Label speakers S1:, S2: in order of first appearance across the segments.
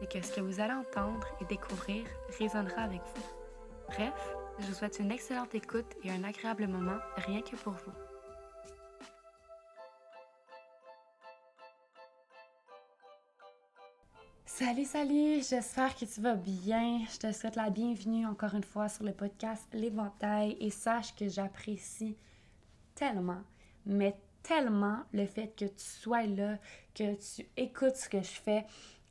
S1: c'est que ce que vous allez entendre et découvrir résonnera avec vous. Bref, je vous souhaite une excellente écoute et un agréable moment rien que pour vous. Salut, salut, j'espère que tu vas bien. Je te souhaite la bienvenue encore une fois sur le podcast L'éventail et sache que j'apprécie tellement, mais tellement le fait que tu sois là, que tu écoutes ce que je fais,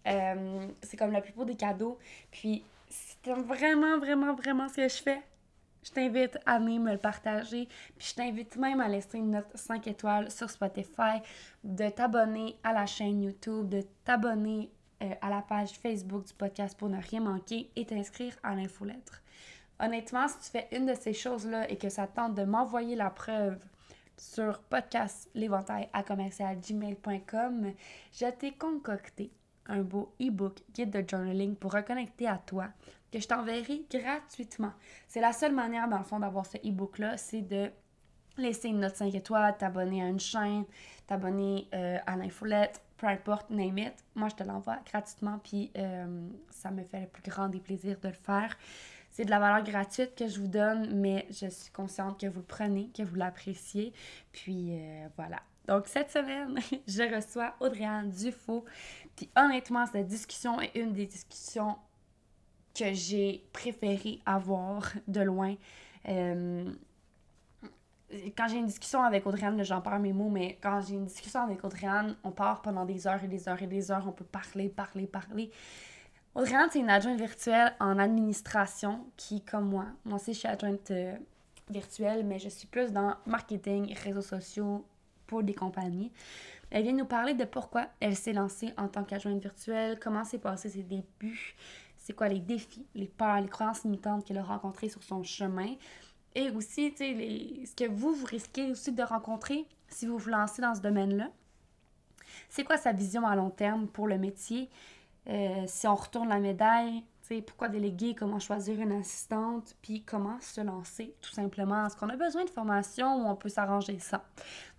S1: euh, c'est comme le plus beau des cadeaux. Puis, si t'aimes vraiment, vraiment, vraiment ce que je fais, je t'invite à venir me le partager. Puis, je t'invite même à laisser une note 5 étoiles sur Spotify, de t'abonner à la chaîne YouTube, de t'abonner euh, à la page Facebook du podcast pour ne rien manquer et t'inscrire à l'infolettre. Honnêtement, si tu fais une de ces choses-là et que ça tente de m'envoyer la preuve sur podcast l'éventail à commercialgmail.com, je t'ai concocté un beau e-book guide de journaling pour reconnecter à toi que je t'enverrai gratuitement. C'est la seule manière, dans le fond, d'avoir ce e-book-là, c'est de laisser une note 5 étoiles, t'abonner à une chaîne, t'abonner euh, à l'infolette, peu importe, name it. Moi, je te l'envoie gratuitement, puis euh, ça me fait le plus grand des plaisirs de le faire. C'est de la valeur gratuite que je vous donne, mais je suis consciente que vous le prenez, que vous l'appréciez. Puis euh, voilà. Donc, cette semaine, je reçois Audrey-Anne. Puis, honnêtement, cette discussion est une des discussions que j'ai préféré avoir de loin. Euh, quand j'ai une discussion avec Audrey-Anne, j'en parle mes mots, mais quand j'ai une discussion avec Audrey-Anne, on part pendant des heures et des heures et des heures. On peut parler, parler, parler. Audrey-Anne, c'est une adjointe virtuelle en administration qui, comme moi, moi aussi, je suis adjointe euh, virtuelle, mais je suis plus dans marketing, réseaux sociaux, des compagnies. Elle vient nous parler de pourquoi elle s'est lancée en tant qu'adjointe virtuelle, comment s'est passé ses débuts, c'est quoi les défis, les peurs, les croyances limitantes qu'elle a rencontrées sur son chemin. Et aussi, les... ce que vous, vous risquez aussi de rencontrer si vous vous lancez dans ce domaine-là. C'est quoi sa vision à long terme pour le métier? Euh, si on retourne la médaille, pourquoi déléguer, comment choisir une assistante, puis comment se lancer, tout simplement. Est-ce qu'on a besoin de formation ou on peut s'arranger ça?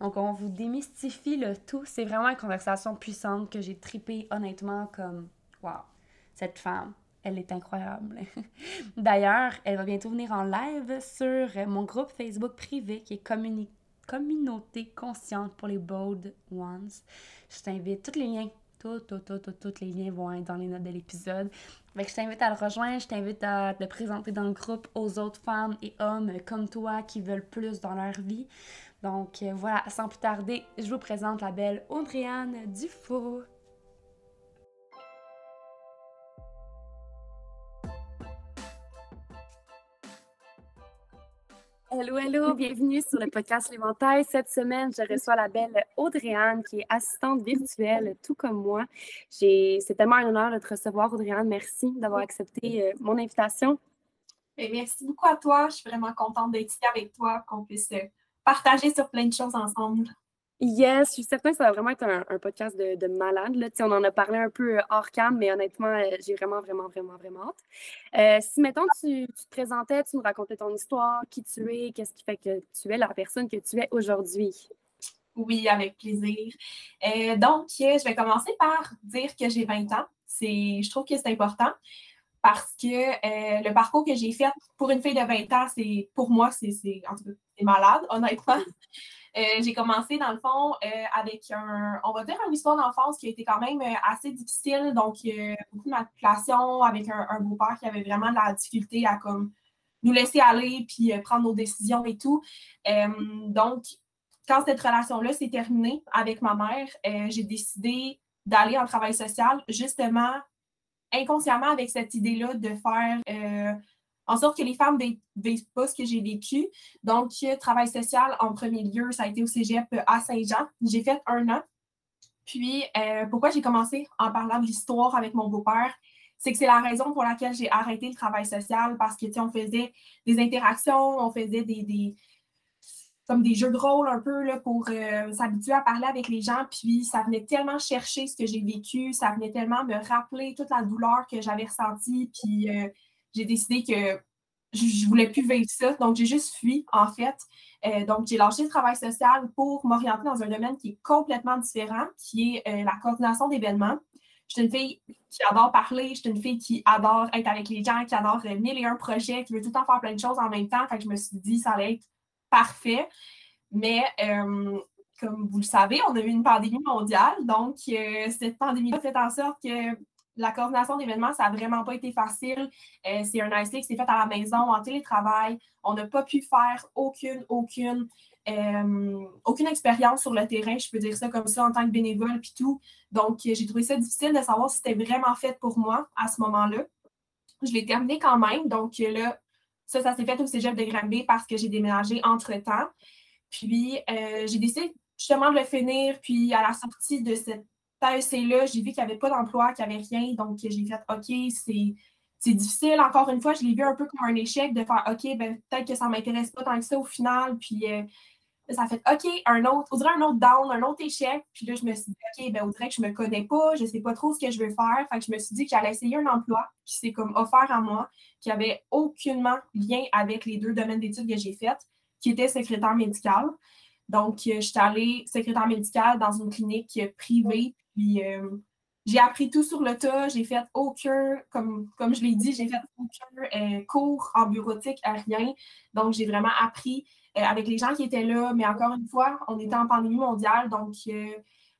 S1: Donc, on vous démystifie le tout. C'est vraiment une conversation puissante que j'ai tripé honnêtement comme, wow, cette femme, elle est incroyable. D'ailleurs, elle va bientôt venir en live sur mon groupe Facebook privé qui est Communauté consciente pour les Bold Ones. Je t'invite, tous les liens tous les liens vont être dans les notes de l'épisode. je t'invite à le rejoindre, je t'invite à te présenter dans le groupe aux autres femmes et hommes comme toi qui veulent plus dans leur vie. Donc euh, voilà, sans plus tarder, je vous présente la belle Audriane Dufault. Hello, hello, bienvenue sur le podcast L'Éventail. Cette semaine, je reçois la belle Audrey-Anne, qui est assistante virtuelle, tout comme moi. C'est tellement un honneur de te recevoir, Audrey-Anne. Merci d'avoir accepté euh, mon invitation.
S2: Et merci beaucoup à toi. Je suis vraiment contente d'être ici avec toi, qu'on puisse euh, partager sur plein de choses ensemble.
S1: Yes, je suis certaine que ça va vraiment être un, podcast de, de malade. Là. On en a parlé un peu euh, hors cam, mais honnêtement, euh, j'ai vraiment, vraiment, vraiment, vraiment hâte. Euh, si, mettons, tu, te présentais, tu nous racontais ton histoire, qui tu es, qu'est-ce qui fait que tu es la personne que tu es aujourd'hui?
S2: Oui, avec plaisir. donc, je vais commencer par dire que j'ai 20 ans. Je trouve que c'est important. Parce que euh, le parcours que j'ai fait pour une fille de 20 ans, c'est pour moi, c'est malade, honnêtement. Euh, j'ai commencé, dans le fond, euh, avec un, on va dire, une histoire d'enfance qui a été quand même assez difficile. Donc, beaucoup de manipulation avec un, beau-père qui avait vraiment de la difficulté à comme nous laisser aller puis prendre nos décisions et tout. donc, quand cette relation-là s'est terminée avec ma mère, j'ai décidé d'aller en travail social justement inconsciemment avec cette idée-là de faire euh, en sorte que les femmes ne vivent pas ce que j'ai vécu. Donc, travail social, en premier lieu, ça a été au cégep à Saint-Jean. J'ai fait un an. Puis, euh, pourquoi j'ai commencé en parlant de l'histoire avec mon beau-père? C'est que c'est la raison pour laquelle j'ai arrêté le travail social parce que, tu sais, on faisait des interactions, on faisait des comme des jeux de rôle un peu là, pour euh, s'habituer à parler avec les gens. Puis ça venait tellement chercher ce que j'ai vécu, ça venait tellement me rappeler toute la douleur que j'avais ressentie. Puis euh, j'ai décidé que je ne voulais plus vivre ça. Donc j'ai juste fui, en fait. Euh, donc j'ai lâché le travail social pour m'orienter dans un domaine qui est complètement différent, qui est la coordination d'événements. Je suis une fille qui adore parler, je suis une fille qui adore être avec les gens, qui adore mille et un projets, qui veut tout le temps faire plein de choses en même temps. Fait que je me suis dit, ça allait être parfait. Mais euh, comme vous le savez, on a eu une pandémie mondiale. Donc, euh, cette pandémie a fait en sorte que la coordination d'événements, ça n'a vraiment pas été facile. Euh, c'est un IC qui s'est fait à la maison, en télétravail. On n'a pas pu faire aucune, aucune, aucune expérience sur le terrain, je peux dire ça comme ça, en tant que bénévole, puis tout. Donc, j'ai trouvé ça difficile de savoir si c'était vraiment fait pour moi à ce moment-là. Je l'ai terminé quand même. Donc, là, ça, ça s'est fait au cégep de Granby parce que j'ai déménagé entre-temps. Puis, euh, j'ai décidé justement de le finir. Puis, à la sortie de cette AEC-là, j'ai vu qu'il n'y avait pas d'emploi, qu'il n'y avait rien. Donc, j'ai fait OK, c'est difficile. Encore une fois, je l'ai vu un peu comme un échec de faire OK, ben, peut-être que ça ne m'intéresse pas tant que ça au final. Puis, euh, ça fait OK, un autre, on dirait un autre down, un autre échec. Puis là, je me suis dit, OK, ben, on dirait que je me connais pas, je sais pas trop ce que je veux faire. Fait que je me suis dit que j'allais essayer un emploi qui s'est comme offert à moi, qui avait aucunement lien avec les deux domaines d'études que j'ai faites, qui était secrétaire médical. Donc, euh, je suis allée secrétaire médical dans une clinique privée. Puis, euh, j'ai appris tout sur le tas. J'ai fait aucun, comme, comme je l'ai dit, j'ai fait aucun euh, cours en bureautique, à rien. Donc, j'ai vraiment appris avec les gens qui étaient là. Mais encore une fois, on était en pandémie mondiale, donc euh,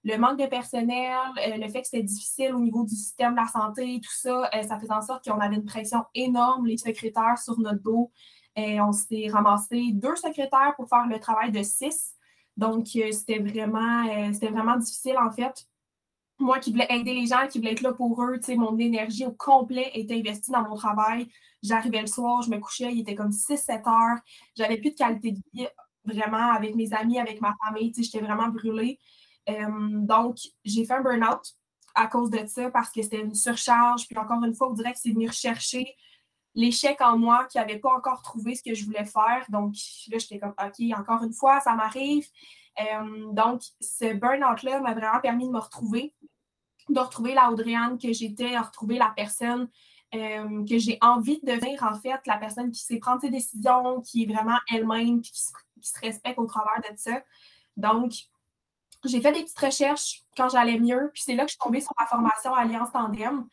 S2: le manque de personnel, euh, le fait que c'était difficile au niveau du système de la santé, tout ça, ça faisait en sorte qu'on avait une pression énorme, les secrétaires sur notre dos. On s'est ramassé deux secrétaires pour faire le travail de six. Donc, c'était vraiment, c'était vraiment difficile, en fait. Moi qui voulais aider les gens, qui voulais être là pour eux, mon énergie au complet était investie dans mon travail. J'arrivais le soir, je me couchais, il était comme 6-7 heures. J'avais plus de qualité de vie vraiment avec mes amis, avec ma famille. J'étais vraiment brûlée. Donc, j'ai fait un burn-out à cause de ça parce que c'était une surcharge. Puis encore une fois, on dirait que c'est venu rechercher l'échec en moi qui n'avait pas encore trouvé ce que je voulais faire. Donc là, j'étais comme, OK, encore une fois, ça m'arrive. Euh, donc, ce burn-out-là m'a vraiment permis de me retrouver, de retrouver la Audriane que j'étais, de retrouver la personne euh, que j'ai envie de devenir, en fait, la personne qui sait prendre ses décisions, qui est vraiment elle-même, qui, se respecte au travers de ça. Donc, j'ai fait des petites recherches quand j'allais mieux, puis c'est là que je suis tombée sur ma formation Alliance Tandem,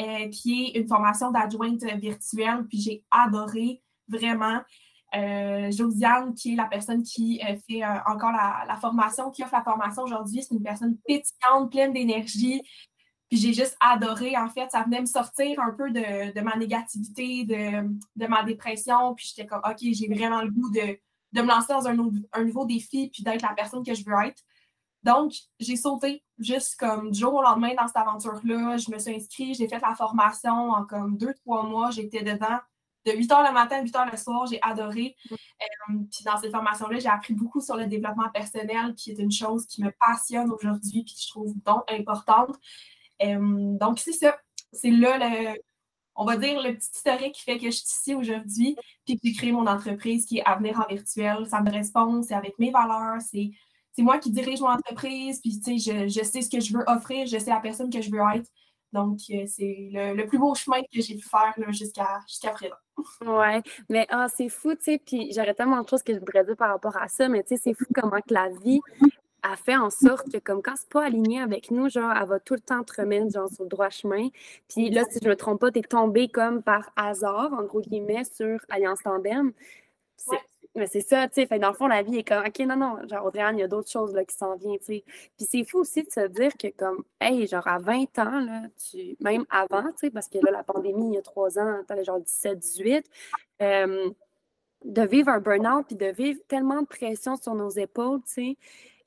S2: euh, qui est une formation d'adjointe virtuelle, puis j'ai adoré vraiment. Euh, Josiane, qui est la personne qui fait encore la, la, formation, qui offre la formation aujourd'hui, c'est une personne pétillante, pleine d'énergie, puis j'ai juste adoré, en fait, ça venait me sortir un peu de, ma négativité, de, ma dépression. Puis j'étais comme, OK, j'ai vraiment le goût de, me lancer dans un, un nouveau défi, puis d'être la personne que je veux être. Donc, j'ai sauté juste comme du jour au lendemain dans cette aventure-là. Je me suis inscrite, j'ai fait la formation en comme deux, trois mois. J'étais dedans de 8 h le matin à 8 h le soir. J'ai adoré. Mm. Euh, puis dans cette formation-là, j'ai appris beaucoup sur le développement personnel, qui est une chose qui me passionne aujourd'hui, puis que je trouve donc importante. Euh, donc, c'est ça. C'est là, le, on va dire, le petit historique qui fait que je suis ici aujourd'hui, puis que j'ai créé mon entreprise qui est Avenir en virtuel. Ça me répond, c'est avec mes valeurs, c'est, moi qui dirige mon entreprise, puis je, je sais ce que je veux offrir, je sais la personne que je veux être. Donc, euh, c'est le, plus beau chemin que j'ai pu faire jusqu'à présent.
S1: Ouais, mais ah, c'est fou, tu sais, puis j'aurais tellement de choses que je voudrais dire par rapport à ça, mais tu sais, c'est fou comment que la vie elle fait en sorte que comme quand c'est pas aligné avec nous, genre, elle va tout le temps te remettre genre, sur le droit chemin. Puis là, si je me trompe pas, tu es tombé comme par hasard, en gros guillemets, sur Alliance Tandem. Mais c'est ça, tu sais. Dans le fond, la vie est comme, OK, non, non, genre, Audrey il y a d'autres choses là, qui s'en viennent, tu sais. Puis c'est fou aussi de se dire que, comme, hey, genre, à 20 ans, là, tu, même avant, tu sais, parce que là, la pandémie, il y a trois ans, t'avais genre 17, 18, euh, de vivre un burn-out puis de vivre tellement de pression sur nos épaules, tu sais.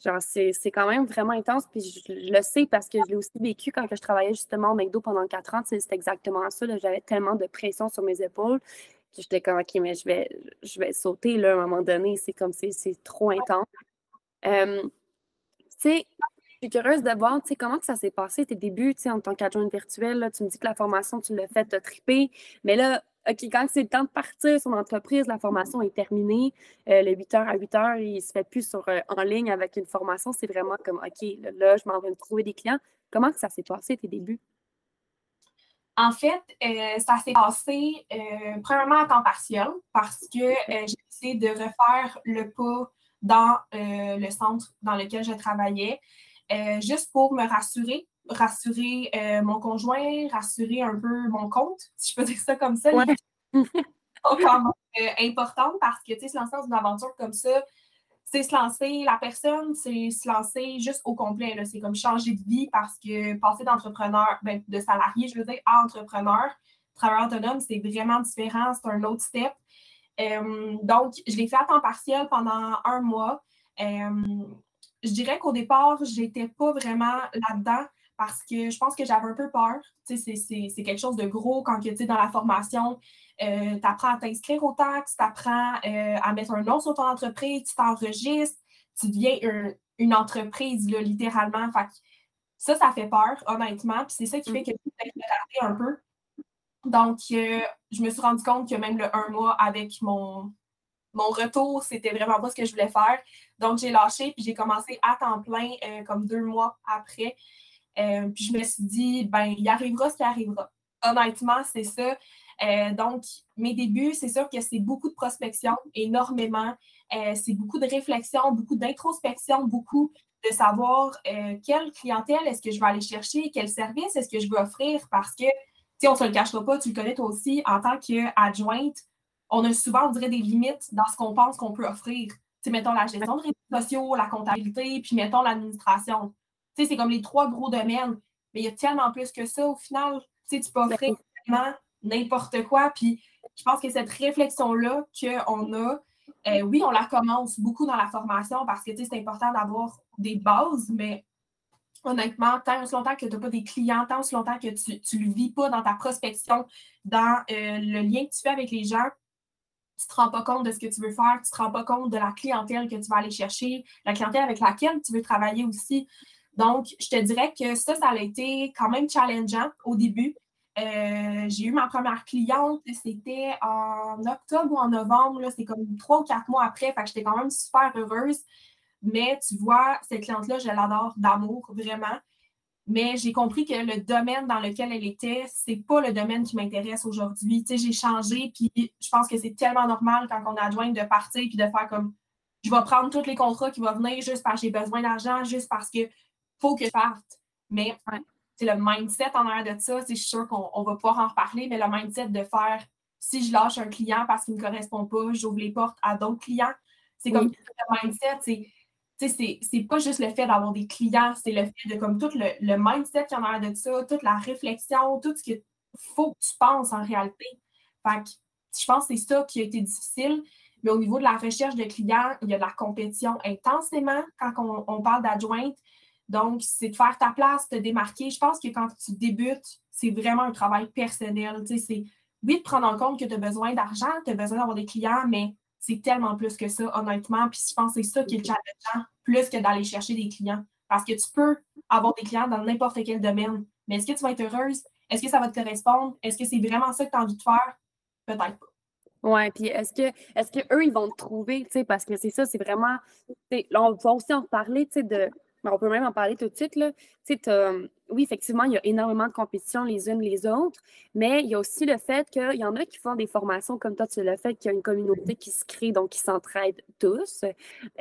S1: Genre, c'est quand même vraiment intense. Puis je, le sais parce que je l'ai aussi vécu quand je travaillais justement au McDo pendant quatre ans. C'est exactement ça. J'avais tellement de pression sur mes épaules que j'étais comme, OK, mais je vais, je vais sauter là, à un moment donné. C'est comme, c'est trop intense. tu sais, je suis curieuse de voir, tu sais, comment que ça s'est passé tes débuts, tu sais, en tant qu'adjointe virtuelle. Tu me dis que la formation, tu l'as faite, tu as trippé. Mais là, OK, quand c'est le temps de partir son entreprise, la formation est terminée. Euh, le 8h à 8h, il ne se fait plus sur, euh, en ligne avec une formation. C'est vraiment comme, OK, là, je m'en vais trouver des clients. Comment ça s'est passé, tes débuts?
S2: En fait, euh, ça s'est passé premièrement à temps partiel parce que j'ai essayé de refaire le pas dans le centre dans lequel je travaillais, juste pour me rassurer rassurer euh, mon conjoint, rassurer un peu mon compte, si je peux dire ça comme ça. Ouais. quand euh, importante parce que, tu sais, se lancer dans une aventure comme ça, c'est se lancer, la personne, c'est se lancer juste au complet. C'est comme changer de vie parce que passer d'entrepreneur, ben, de salarié, je veux dire, à entrepreneur, travailleur autonome, c'est vraiment différent, c'est un autre step. Euh, donc, je l'ai fait à temps partiel pendant un mois. je dirais qu'au départ, je n'étais pas vraiment là-dedans parce que je pense que j'avais un peu peur. C'est quelque chose de gros quand tu dans la formation, euh, tu apprends à t'inscrire aux taxes, tu apprends euh, à mettre un nom sur ton entreprise, tu t'enregistres, tu deviens une entreprise, là, littéralement. ça, ça fait peur, honnêtement. Puis c'est ça qui fait que je me un peu. Donc, euh, je me suis rendu compte que même le un mois avec mon, mon retour, c'était vraiment pas ce que je voulais faire. Donc, j'ai lâché, puis j'ai commencé à temps plein comme deux mois après. Euh, puis je me suis dit, ben, il arrivera ce qui arrivera. Honnêtement, c'est ça. Euh, donc, mes débuts, c'est sûr que c'est beaucoup de prospection, énormément. Euh, c'est beaucoup de réflexion, beaucoup d'introspection, beaucoup de savoir quelle clientèle est-ce que je vais aller chercher, quel service est-ce que je veux offrir parce que, tu on ne se le cachera pas, tu le connais toi aussi, en tant qu'adjointe, on a souvent, on dirait, des limites dans ce qu'on pense qu'on peut offrir. Tu mettons la gestion de réseaux sociaux, la comptabilité, puis mettons l'administration c'est comme les trois gros domaines. Mais il y a tellement plus que ça au final. Tu sais, tu peux offrir vraiment n'importe quoi. Puis je pense que cette réflexion-là qu'on a, euh, oui, on la commence beaucoup dans la formation parce que c'est important d'avoir des bases, mais honnêtement, tant aussi longtemps que tu n'as pas des clients, tant aussi longtemps que tu ne le vis pas dans ta prospection, dans euh, le lien que tu fais avec les gens, tu ne te rends pas compte de ce que tu veux faire, tu ne te rends pas compte de la clientèle que tu vas aller chercher, la clientèle avec laquelle tu veux travailler aussi. Donc, je te dirais que ça, ça a été quand même challengeant au début. Euh, j'ai eu ma première cliente, c'était en octobre ou en novembre, c'est comme trois ou quatre mois après, fait que j'étais quand même super heureuse. Mais tu vois, cette cliente-là, je l'adore d'amour, vraiment. Mais j'ai compris que le domaine dans lequel elle était, c'est pas le domaine qui m'intéresse aujourd'hui. Tu sais, j'ai changé, puis je pense que c'est tellement normal quand on est adjoint de partir puis de faire comme je vais prendre tous les contrats qui vont venir juste parce que j'ai besoin d'argent, juste parce que faut que je parte. Mais c'est le mindset en arrière de ça. Je suis sûre qu'on va pouvoir en reparler, mais le mindset de faire si je lâche un client parce qu'il ne me correspond pas, j'ouvre les portes à d'autres clients. C'est comme le mindset, c'est c'est pas juste le fait d'avoir des clients, c'est le fait de comme tout le, le mindset qui en arrière de ça, toute la réflexion, tout ce qu'il faut que tu penses en réalité. Fait je pense que c'est ça qui a été difficile. Mais au niveau de la recherche de clients, il y a de la compétition intensément quand on, on parle d'adjointe. Donc, c'est de faire ta place, te démarquer. Je pense que quand tu débutes, c'est vraiment un travail personnel. Tu sais, c'est oui de prendre en compte que tu as besoin d'argent, tu as besoin d'avoir des clients, mais c'est tellement plus que ça, honnêtement. Puis je pense que c'est ça qui est challengeant, plus que d'aller chercher des clients. Parce que tu peux avoir des clients dans n'importe quel domaine. Mais est-ce que tu vas être heureuse? Est-ce que ça va te correspondre? Est-ce que c'est vraiment ça que tu as envie de faire? Peut-être pas.
S1: Oui, puis est-ce que est-ce qu'eux, ils vont te trouver, tu sais, parce que c'est ça, c'est vraiment. Là, on va aussi en parler, tu sais, de on peut même en parler tout de suite. Là. Sais, oui, effectivement, il y a énormément de compétition les unes les autres, mais il y a aussi le fait qu'il y en a qui font des formations comme toi, tu l'as fait, qu'il y a une communauté qui se crée, donc qui s'entraident tous,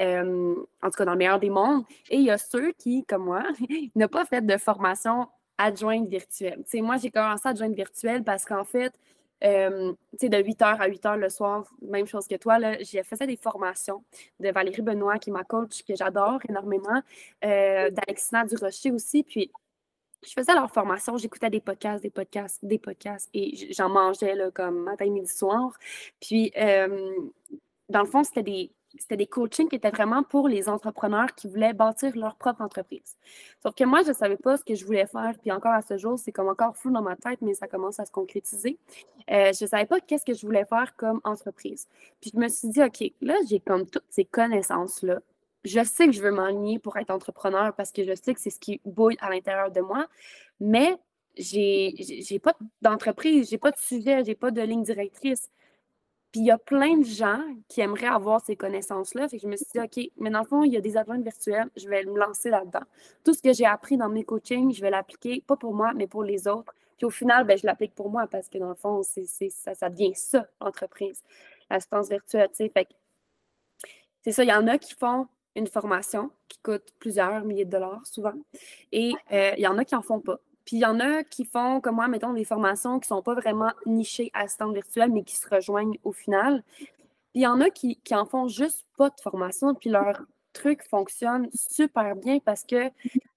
S1: euh, en tout cas dans le meilleur des mondes. Et il y a ceux qui, comme moi, n'ont pas fait de formation adjointe virtuelle. moi, j'ai commencé adjointe virtuelle parce qu'en fait, euh, de 8h à 8h le soir, même chose que toi, j'ai fait des formations de Valérie Benoît, qui est ma coach, que j'adore énormément, euh, d'Alexina Durocher aussi. Puis, je faisais leur formation, j'écoutais des podcasts, des podcasts, des podcasts, et j'en mangeais là, comme matin, midi, soir. Puis, euh, dans le fond, c'était des, c'était des coachings qui étaient vraiment pour les entrepreneurs qui voulaient bâtir leur propre entreprise. Sauf que moi, je ne savais pas ce que je voulais faire. Puis encore à ce jour, c'est comme encore flou dans ma tête, mais ça commence à se concrétiser. Euh, je ne savais pas qu'est-ce que je voulais faire comme entreprise. Puis je me suis dit, OK, là, j'ai comme toutes ces connaissances-là. Je sais que je veux m'enligner pour être entrepreneur parce que je sais que c'est ce qui bouille à l'intérieur de moi, mais j'ai, pas d'entreprise, j'ai pas de sujet, j'ai pas de ligne directrice. Puis il y a plein de gens qui aimeraient avoir ces connaissances-là. Fait que je me suis dit, OK, mais dans le fond, il y a des adjointes virtuelles, je vais me lancer là-dedans. Tout ce que j'ai appris dans mes coachings, je vais l'appliquer, pas pour moi, mais pour les autres. Puis au final, ben, je l'applique pour moi parce que dans le fond, ça, ça devient ça, l'entreprise, l'assistance virtuelle. Fait que c'est ça, il y en a qui font une formation qui coûte plusieurs milliers de dollars souvent, et euh, il y en a qui n'en font pas. Puis il y en a qui font, comme moi, mettons, des formations qui ne sont pas vraiment nichées à stand virtuel, mais qui se rejoignent au final. Puis il y en a qui, qui en font juste pas de formation, puis leur truc fonctionne super bien parce qu'ils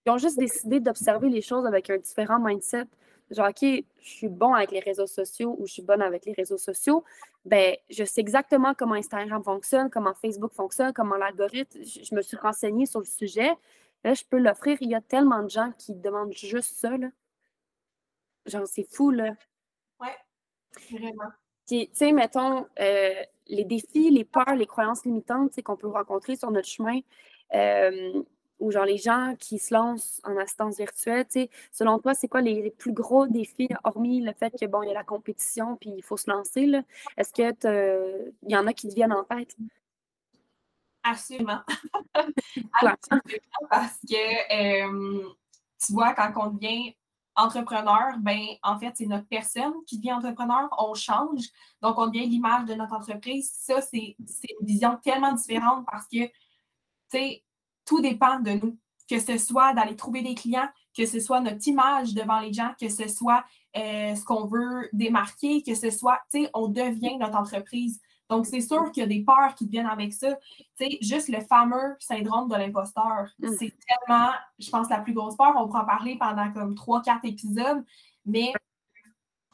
S1: ont juste décidé d'observer les choses avec un différent mindset. Genre, OK, je suis bon avec les réseaux sociaux ou je suis bonne avec les réseaux sociaux. Ben, je sais exactement comment Instagram fonctionne, comment Facebook fonctionne, comment l'algorithme. Je, me suis renseignée sur le sujet. Là, je peux l'offrir. Il y a tellement de gens qui demandent juste ça. Là. Genre, c'est fou, là.
S2: Ouais, vraiment.
S1: Puis, tu sais, mettons, euh, les défis, les peurs, les croyances limitantes qu'on peut rencontrer sur notre chemin, euh, ou genre les gens qui se lancent en assistance virtuelle, tu sais, selon toi, c'est quoi les, plus gros défis, hormis le fait que, bon, il y a la compétition, puis il faut se lancer, là? Est-ce qu'il y en a qui te viennent en tête?
S2: Absolument. Absolument, parce que, euh, tu vois, quand on devient entrepreneur, ben, en fait, c'est notre personne qui devient entrepreneur. On change, donc on devient l'image de notre entreprise. Ça, c'est une vision tellement différente parce que, tu sais, tout dépend de nous. Que ce soit d'aller trouver des clients, que ce soit notre image devant les gens, que ce soit euh, ce qu'on veut démarquer, que ce soit, tu sais, on devient notre entreprise. Donc, c'est sûr qu'il y a des peurs qui viennent avec ça. Tu sais, juste le fameux syndrome de l'imposteur, mm. c'est tellement, je pense, la plus grosse peur. On pourra en parler pendant comme trois, quatre épisodes, mais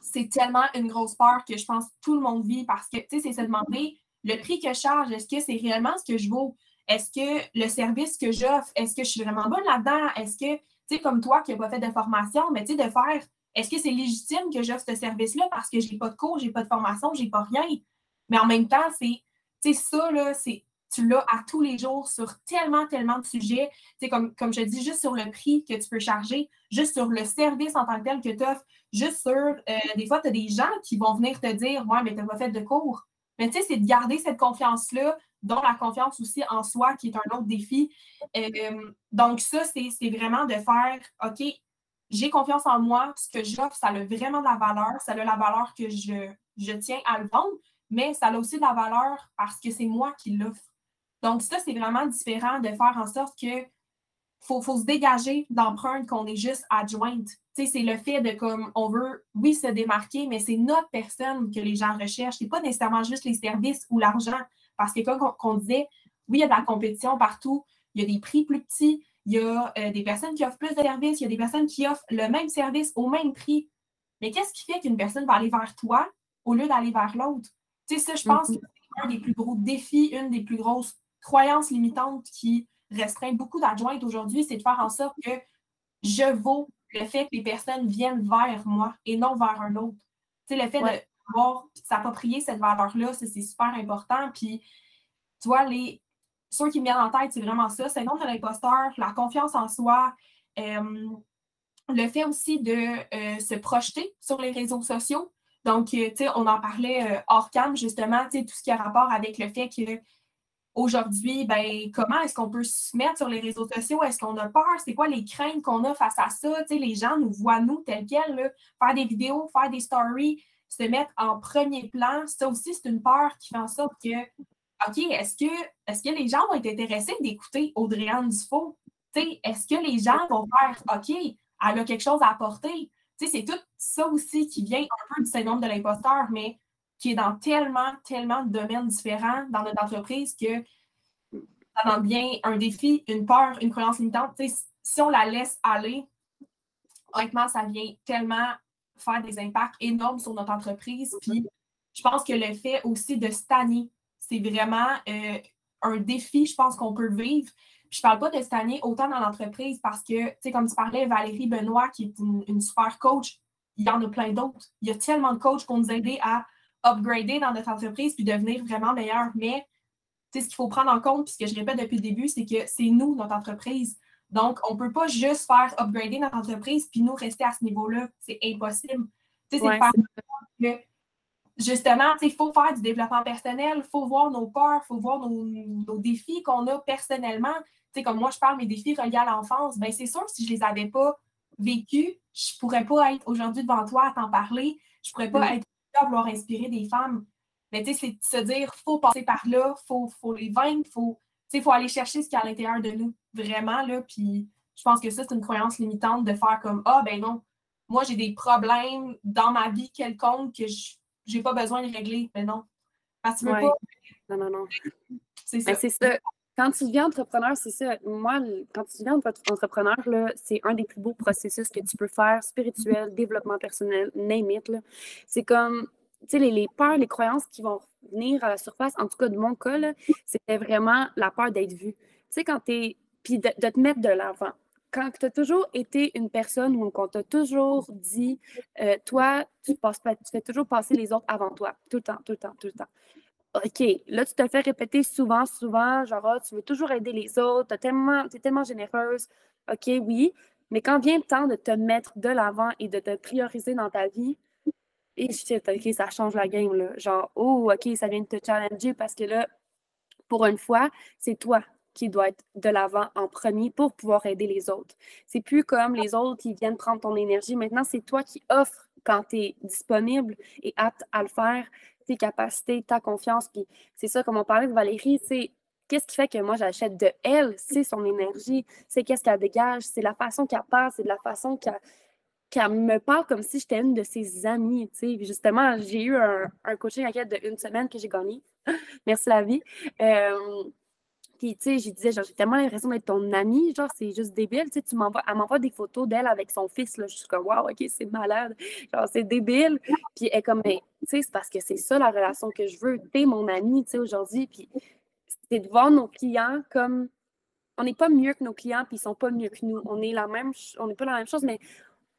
S2: c'est tellement une grosse peur que je pense que tout le monde vit parce que, tu sais, c'est se demander le prix que je charge, est-ce que c'est réellement ce que je vaux? Est-ce que le service que j'offre, est-ce que je suis vraiment bonne là-dedans? Est-ce que, tu sais, comme toi qui n'as pas fait de formation, mais tu sais, de faire, est-ce que c'est légitime que j'offre ce service-là parce que je n'ai pas de cours, je n'ai pas de formation, je n'ai pas rien? Mais en même temps, c'est ça, là, c'est tu l'as à tous les jours sur tellement, tellement de sujets. C'est comme, comme je dis, juste sur le prix que tu peux charger, juste sur le service en tant que tel que tu offres, juste sur, euh, des fois, tu as des gens qui vont venir te dire, ouais, mais tu n'as pas fait de cours. Mais tu sais, c'est de garder cette confiance-là, dont la confiance aussi en soi, qui est un autre défi. Euh, donc, ça, c'est vraiment de faire, OK, j'ai confiance en moi, ce que j'offre, ça a vraiment de la valeur, ça a la valeur que je, je tiens à le vendre mais ça a aussi de la valeur parce que c'est moi qui l'offre. Donc, ça, c'est vraiment différent de faire en sorte que faut, faut se dégager d'empreinte qu'on est juste adjointe. C'est le fait de comme on veut, oui, se démarquer, mais c'est notre personne que les gens recherchent. C'est pas nécessairement juste les services ou l'argent. Parce que comme on, disait, oui, il y a de la compétition partout, il y a des prix plus petits, il y a euh, des personnes qui offrent plus de services, il y a des personnes qui offrent le même service au même prix. Mais qu'est-ce qui fait qu'une personne va aller vers toi au lieu d'aller vers l'autre? Tu sais, ça, je pense que c'est un des plus gros défis, une des plus grosses croyances limitantes qui restreint beaucoup d'adjointes aujourd'hui, c'est de faire en sorte que je vaux le fait que les personnes viennent vers moi et non vers un autre. Tu sais, le fait de pouvoir s'approprier cette valeur-là, c'est super important. Puis, tu vois, les, ceux qui me viennent en tête, c'est vraiment ça. C'est de l'imposteur, la confiance en soi, euh, le fait aussi de euh, se projeter sur les réseaux sociaux. Donc, euh, tu sais, on en parlait euh, hors cam, justement, tu sais, tout ce qui a rapport avec le fait que aujourd'hui, ben, comment est-ce qu'on peut se mettre sur les réseaux sociaux? Est-ce qu'on a peur? C'est quoi les craintes qu'on a face à ça? les gens nous voient, nous, tels quels, faire des vidéos, faire des stories, se mettre en premier plan. Ça aussi, c'est une peur qui fait en sorte que, OK, est-ce que, est que les gens vont être intéressés d'écouter Audrey-Anne Dufault? Est-ce que les gens vont faire, OK, elle a quelque chose à apporter? C'est tout ça aussi qui vient un peu du syndrome de l'imposteur, mais qui est dans tellement, tellement de domaines différents dans notre entreprise que ça bien un défi, une peur, une croyance limitante. si on la laisse aller, honnêtement, ça vient tellement faire des impacts énormes sur notre entreprise. Puis je pense que le fait aussi de stagner, c'est vraiment euh, un défi, je pense, qu'on peut vivre. Puis je parle pas de stagner autant dans l'entreprise parce que, tu sais, comme tu parlais, Valérie Benoît, qui est une, super coach, il y en a plein d'autres. Il y a tellement de coachs qui nous aidé à upgrader dans notre entreprise puis devenir vraiment meilleur. Mais ce qu'il faut prendre en compte, puis ce que je répète depuis le début, c'est que c'est nous, notre entreprise. Donc, on ne peut pas juste faire upgrader notre entreprise puis nous rester à ce niveau-là. C'est impossible. c'est que, justement, il faut faire du développement personnel, il faut voir nos peurs, il faut voir nos, défis qu'on a personnellement. Sais, comme moi, je parle mes défis reliés à l'enfance, ben c'est sûr, si je ne les avais pas vécus, je ne pourrais pas être aujourd'hui devant toi à t'en parler. Je ne pourrais pas mm. être à vouloir inspirer des femmes. Mais tu sais, c'est se dire, faut passer par là, faut, faut les vaincre, faut, il faut aller chercher ce qu'il y a à l'intérieur de nous. Vraiment, là. Puis je pense que ça, c'est une croyance limitante de faire comme, ah, ben non, moi, j'ai des problèmes dans ma vie quelconque que je n'ai pas besoin de régler. Mais non. Parce que veux pas.
S1: Non, non, non. C'est ça. c'est ça. Quand tu deviens entrepreneur, c'est ça. Moi, quand tu deviens entrepreneur, c'est un des plus beaux processus que tu peux faire, spirituel, développement personnel, name it. C'est comme, tu sais, les, peurs, les croyances qui vont venir à la surface, en tout cas de mon cas, c'était vraiment la peur d'être vue. Tu sais, quand tu es. Puis de, te mettre de l'avant. Quand tu as toujours été une personne où on t'a toujours dit, euh, toi, tu, passes, tu fais toujours passer les autres avant toi, tout le temps, tout le temps, tout le temps. OK, là, tu te fais répéter souvent, souvent, genre, ah, tu veux toujours aider les autres, tu es tellement généreuse. OK, oui, mais quand vient le temps de te mettre de l'avant et de te prioriser dans ta vie, et shit, OK, ça change la game, là. Genre, oh, OK, ça vient de te challenger parce que là, pour une fois, c'est toi qui dois être de l'avant en premier pour pouvoir aider les autres. C'est plus comme les autres qui viennent prendre ton énergie. Maintenant, c'est toi qui offres quand tu es disponible et apte à le faire, tes capacités, ta confiance. Puis c'est ça, comme on parlait de Valérie, c'est qu'est-ce qui fait que moi j'achète de elle? C'est son énergie, c'est qu'est-ce qu'elle dégage, c'est la façon qu'elle parle, c'est de la façon qu'elle me parle comme si j'étais une de ses amies. Justement, j'ai eu un, un coaching à de une semaine que j'ai gagné. Merci la vie. Euh, puis, tu sais, j'ai disais, genre, j'ai tellement l'impression d'être ton amie, genre, c'est juste débile, tu sais, tu m'envoies, elle m'envoie des photos d'elle avec son fils, là, je suis comme, waouh, ok, c'est malade, genre, c'est débile. Puis, elle est comme, tu sais, c'est parce que c'est ça la relation que je veux, t'es mon amie, tu sais, aujourd'hui. Puis, c'est de voir nos clients comme, on n'est pas mieux que nos clients, puis ils sont pas mieux que nous. On est la même, on n'est pas la même chose, mais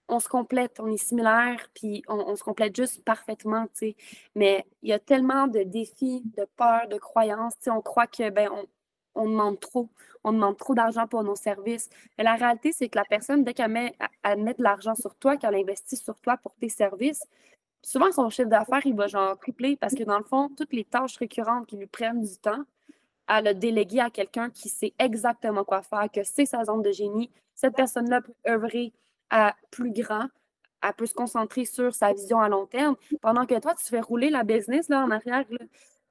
S1: on se complète, on est similaires, puis on, se complète juste parfaitement, tu sais. Mais il y a tellement de défis, de peurs, de croyances, tu sais, on croit que, ben, on, demande trop, on demande trop d'argent pour nos services. Mais la réalité, c'est que la personne, dès qu'elle met, de l'argent sur toi, qu'elle investit sur toi pour tes services, souvent son chiffre d'affaires, il va genre tripler parce que dans le fond, toutes les tâches récurrentes qui lui prennent du temps, elle a délégué à quelqu'un qui sait exactement quoi faire, que c'est sa zone de génie. Cette personne-là peut œuvrer à plus grand, elle peut se concentrer sur sa vision à long terme, pendant que toi, tu fais rouler la business là, en arrière.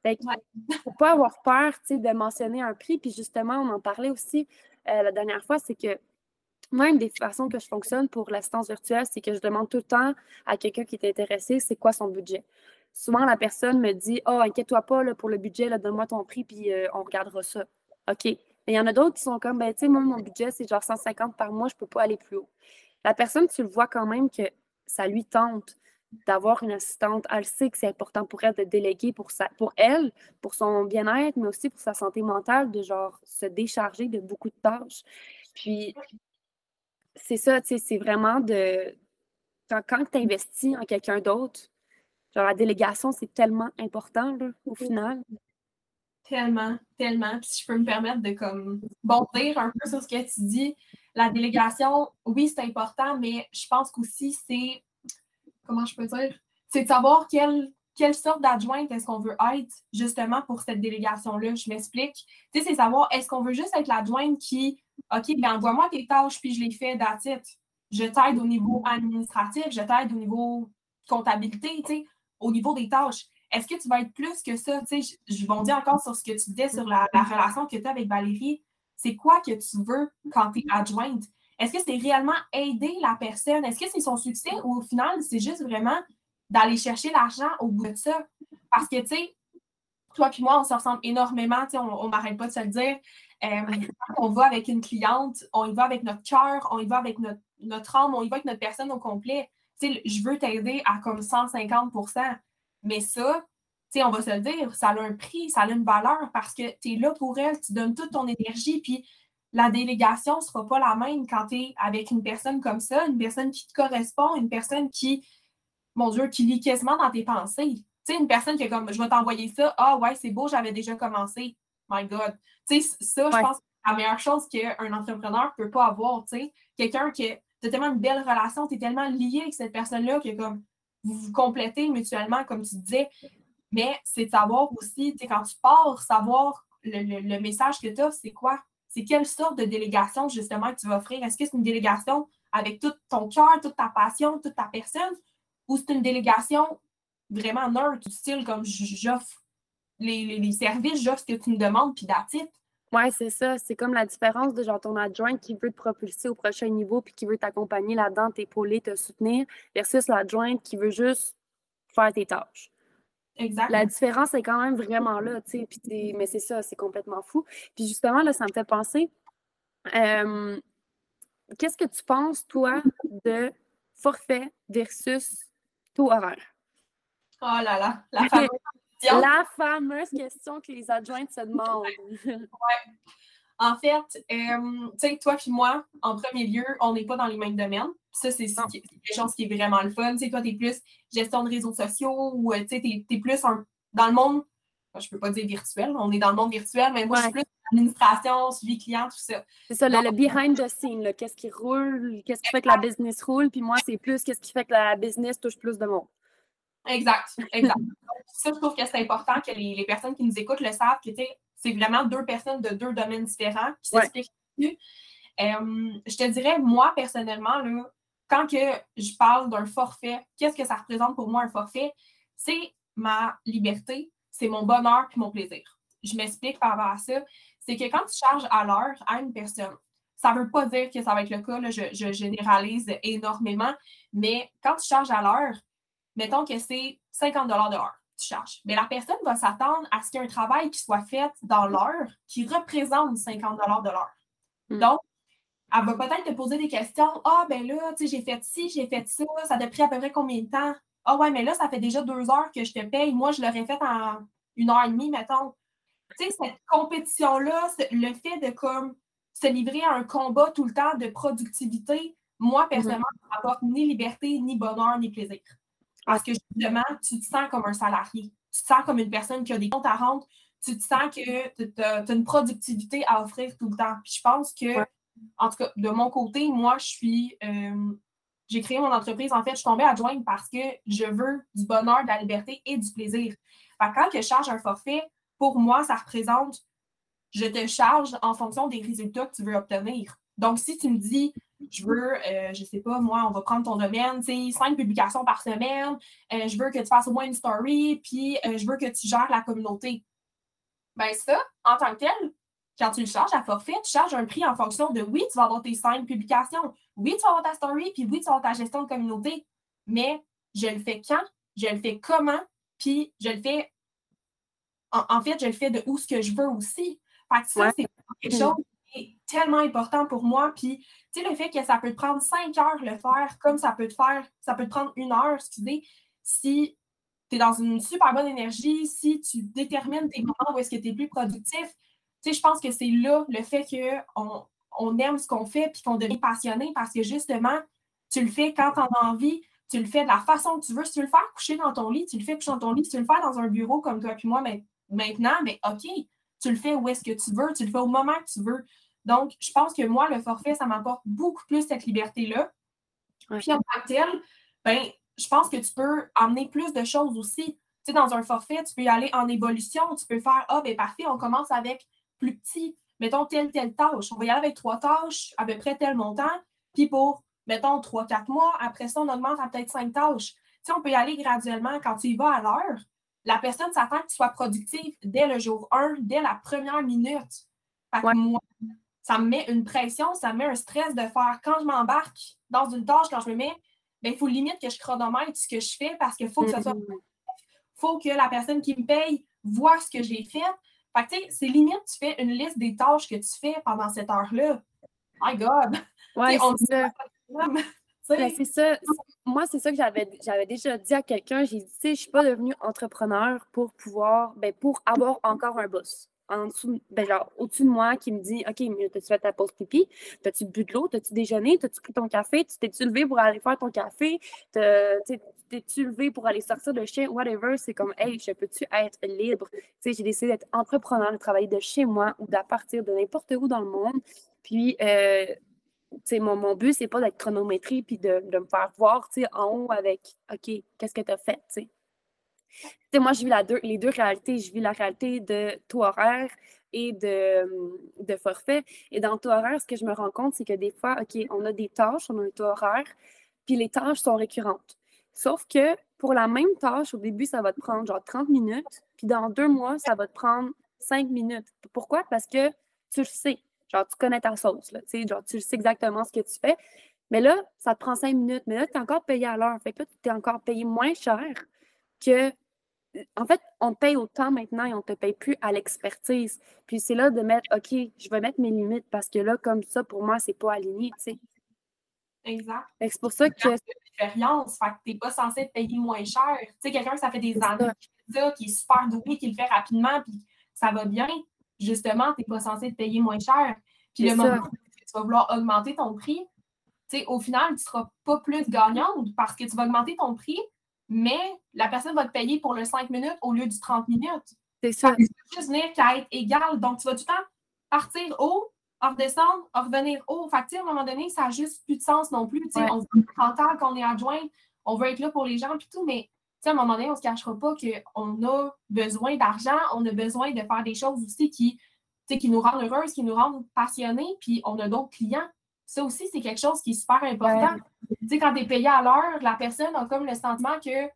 S1: Il ne faut pas avoir peur de mentionner un prix. Puis justement, on en parlait aussi euh, la dernière fois, c'est que moi, une des façons que je fonctionne pour l'assistance virtuelle, c'est que je demande tout le temps à quelqu'un qui est intéressé, c'est quoi son budget. Souvent, la personne me dit Oh, inquiète-toi pas là, pour le budget, donne-moi ton prix, puis euh, on regardera ça. OK. Mais il y en a d'autres qui sont comme ben, tu sais, moi, mon budget, c'est genre 150 par mois, je ne peux pas aller plus haut la personne, tu le vois quand même que ça lui tente d'avoir une assistante. Elle sait que c'est important pour elle de déléguer pour, sa, pour elle, pour son bien-être, mais aussi pour sa santé mentale, de genre se décharger de beaucoup de tâches. Puis, c'est ça, tu sais, c'est vraiment de. Quand, quand tu investis en quelqu'un d'autre, genre la délégation, c'est tellement important, là, au final.
S2: Tellement, tellement. Puis si je peux me permettre de comme bondir un peu sur ce que tu dis, la délégation, oui, c'est important, mais je pense qu'aussi, c'est, comment je peux dire, c'est de savoir quel, quelle sorte d'adjointe est-ce qu'on veut être justement pour cette délégation-là? Je m'explique. Tu sais, c'est savoir, est-ce qu'on veut juste être l'adjointe qui, OK, bien, envoie-moi tes tâches, puis je les fais d'attitude. Je t'aide au niveau administratif, je t'aide au niveau comptabilité, tu sais, au niveau des tâches. Est-ce que tu vas être plus que ça? Tu sais, je, je dire encore sur ce que tu disais sur la relation que tu as avec Valérie. C'est quoi que tu veux quand tu es adjointe? Est-ce que c'est réellement aider la personne? Est-ce que c'est son succès ou au final, c'est juste vraiment d'aller chercher l'argent au bout de ça? Parce que, tu sais, toi et moi, on se ressemble énormément, on ne m'arrête pas de se le dire. Euh, quand on va avec une cliente, on y va avec notre cœur, on y va avec notre, notre âme, on y va avec notre personne au complet. sais, je veux t'aider à comme 150% Mais ça, sais, on va se le dire, ça a un prix, ça a une valeur parce que tu es là pour elle, tu donnes toute ton énergie, puis la délégation ne sera pas la même quand tu es avec une personne comme ça, une personne qui te correspond, une personne qui, mon Dieu, qui lit quasiment dans tes pensées. Tu sais, une personne qui est comme, je vais t'envoyer ça, ah ouais, c'est beau, j'avais déjà commencé. My God. Tu sais, ça, je pense que c'est la meilleure chose qu'un entrepreneur ne peut pas avoir. Tu sais, quelqu'un qui a tellement une belle relation, tu es tellement lié avec cette personne-là que comme vous vous complétez mutuellement, comme tu disais. Mais c'est de savoir aussi, tu sais, quand tu pars, savoir le, le message que tu as, c'est quoi? C'est quelle sorte de délégation justement que tu vas offrir? Est-ce que c'est une délégation avec tout ton cœur, toute ta passion, toute ta personne, ou c'est une délégation vraiment neutre, du style comme j'offre les, services, j'offre ce que tu me demandes, puis d'attitude.
S1: Oui, c'est ça. C'est comme la différence de genre ton adjoint qui veut te propulser au prochain niveau puis qui veut t'accompagner là-dedans, t'épauler, te soutenir, versus l'adjointe qui veut juste faire tes tâches. La différence est quand même vraiment là, tu sais. Mais c'est ça, c'est complètement fou. Puis justement, là, ça me fait penser. Qu'est-ce que tu penses, toi, de forfait versus taux horaire?
S2: Oh là là, la fameuse
S1: question. La fameuse question que les adjointes se demandent.
S2: ouais. En fait, tu sais, toi et moi, en premier lieu, on n'est pas dans les mêmes domaines. Ça, c'est quelque chose qui est vraiment le fun. Tu sais, toi, tu es plus gestion de réseaux sociaux ou tu es, plus dans le monde, je ne peux pas dire virtuel, on est dans le monde virtuel, mais moi, je suis plus administration, suivi client, tout ça.
S1: C'est ça, le, behind the scene, qu'est-ce qui roule, qu'est-ce qui fait que la business roule, puis moi, c'est plus qu'est-ce qui fait que la business touche plus de monde.
S2: Exact, exact. ça, je trouve que c'est important que les, personnes qui nous écoutent le savent que c'est vraiment deux personnes de deux domaines différents qui s'expliquent. Euh, je te dirais, moi, personnellement, là, quand que je parle d'un forfait, qu'est-ce que ça représente pour moi un forfait? C'est ma liberté, c'est mon bonheur et mon plaisir. Je m'explique par rapport à ça. C'est que quand tu charges à l'heure à une personne, ça ne veut pas dire que ça va être le cas, je, généralise énormément, mais quand tu charges à l'heure, mettons que c'est 50 de l'heure, tu charges. Mais la personne va s'attendre à ce qu'il y ait un travail qui soit fait dans l'heure qui représente 50 de l'heure. Hmm. Donc, elle va peut-être te poser des questions. Ah, ben là, tu sais, j'ai fait ci, j'ai fait ça, ça t'a pris à peu près combien de temps? Ah, ouais, mais là, ça fait déjà deux heures que je te paye. Moi, je l'aurais fait en une heure et demie, mettons. Tu sais, cette compétition-là, le fait de comme se livrer à un combat tout le temps de productivité, moi, personnellement, ça ne m'apporte ni liberté, ni bonheur, ni plaisir. Parce que justement, tu te sens comme un salarié. Tu te sens comme une personne qui a des comptes à rendre. Tu te sens que tu as, une productivité à offrir tout le temps. Puis je pense que en tout cas, de mon côté, moi, je suis. Euh, j'ai créé mon entreprise. En fait, je suis tombée adjointe parce que je veux du bonheur, de la liberté et du plaisir. quand je charge un forfait, pour moi, ça représente je te charge en fonction des résultats que tu veux obtenir. Donc, si tu me dis, je veux, euh, je sais pas, moi, on va prendre ton domaine, tu sais, cinq publications par semaine, euh, je veux que tu fasses au moins une story, puis je veux que tu gères la communauté. Ben ça, en tant que tel, quand tu le charges à forfait, tu charges un prix en fonction de oui, tu vas avoir tes cinq publications, oui, tu vas avoir ta story, puis oui, tu vas avoir ta gestion de communauté. Mais je le fais quand, je le fais comment, puis je le fais. En, fait, je le fais de où ce que je veux aussi. Fait que ça, c'est quelque chose qui est tellement important pour moi. Puis, tu sais, le fait que ça peut te prendre cinq heures le faire, comme ça peut te faire, ça peut te prendre une heure, excusez, si tu es dans une super bonne énergie, si tu détermines tes moments où est-ce que tu es plus productif, sais, je pense que c'est là le fait qu'on on aime ce qu'on fait puis qu'on devient passionné parce que justement, tu le fais quand tu en as envie, tu le fais de la façon que tu veux. Si tu veux le faire coucher dans ton lit, tu le fais coucher dans ton lit. Si tu veux le faire dans un bureau comme toi et moi mais maintenant, mais OK, tu le fais où est-ce que tu veux, tu le fais au moment que tu veux. Donc, je pense que moi, le forfait, ça m'apporte beaucoup plus cette liberté-là. Puis en tant que tel, ben, je pense que tu peux amener plus de choses aussi. Tu sais, dans un forfait, tu peux y aller en évolution. Tu peux faire, ah, ben parfait, on commence avec plus petit. Mettons telle, telle tâche. On va y aller avec trois tâches, à peu près tel montant. Puis pour, mettons, trois, quatre mois, après ça, on augmente à peut-être cinq tâches. Tu sais, on peut y aller graduellement. Quand tu y vas à l'heure, la personne s'attend que tu sois productive dès le jour 1, dès la première minute. Fait que moi, ça me met une pression, ça me met un stress de faire quand je m'embarque dans une tâche, quand je me mets, il ben, faut limite que je chronomètre ce que je fais parce qu'il faut que ce soit. Mm-hmm. faut que la personne qui me paye voit ce que j'ai fait. Fait que, tu sais, c'est limite, tu fais une liste des tâches que tu fais pendant cette heure-là. My God!
S1: Ouais, ben, c'est ça. Moi, c'est ça que j'avais, j'avais déjà dit à quelqu'un. J'ai dit, tu sais, je suis pas devenue entrepreneur pour pouvoir, ben, pour avoir encore un boss en dessous, ben genre, au-dessus de moi qui me dit OK, mais t'as-tu fait ta pause pipi? T'as-tu bu de l'eau? T'as-tu déjeuné? T'as-tu pris ton café? Tu t'es-tu levé pour aller faire ton café? T'es-tu levé pour aller sortir le chien? Whatever? C'est comme Hey, je peux-tu être libre? J'ai décidé d'être entrepreneur, de travailler de chez moi ou d'à partir de n'importe où dans le monde. Puis, euh, mon, mon but, c'est pas d'être chronométré puis de, de, me faire voir en haut avec OK, qu'est-ce que tu as fait? Moi, je vis les deux réalités. Je vis la réalité de taux horaire et de, de, forfait. Et dans le taux horaire, ce que je me rends compte, c'est que des fois, OK, on a des tâches, on a un taux horaire, puis les tâches sont récurrentes. Sauf que pour la même tâche, au début, ça va te prendre genre 30 minutes, puis dans deux mois, ça va te prendre 5 minutes. Pourquoi? Parce que tu le sais. Genre, tu connais ta sauce, là, genre, tu sais exactement ce que tu fais. Mais là, ça te prend 5 minutes. Mais là, tu es encore payé à l'heure. Fait que là, tu es encore payé moins cher que en fait, on te paye autant maintenant et on ne te paye plus à l'expertise. Puis c'est là de mettre, OK, je vais mettre mes limites parce que là, comme ça, pour moi, c'est pas aligné, tu sais.
S2: Exact.
S1: C'est pour ça que.
S2: L'expérience, fait que t'es pas censé te payer moins cher. Tu sais, quelqu'un ça fait des années qui est super doué, qui le fait rapidement, puis ça va bien, justement, t'es pas censé te payer moins cher. Puis le moment où tu vas vouloir augmenter ton prix, tu sais, au final, tu ne seras pas plus gagnante parce que tu vas augmenter ton prix, mais la personne va te payer pour le 5 minutes au lieu du 30 minutes.
S1: C'est ça.
S2: Tu juste venir qu'à être égal. Donc, tu vas tout le temps partir haut, redescendre, revenir haut. Fait que, à un moment donné, ça n'a juste plus de sens non plus. Ouais. On se qu'on est adjoint, on veut être là pour les gens, puis tout, mais à un moment donné, on ne se cachera pas qu'on a besoin d'argent, on a besoin de faire des choses aussi qui, qui nous rendent heureuses, qui nous rendent passionnés, puis on a d'autres clients. Ça aussi, c'est quelque chose qui est super important. Tu sais, quand tu es payé à l'heure, la personne a comme le sentiment que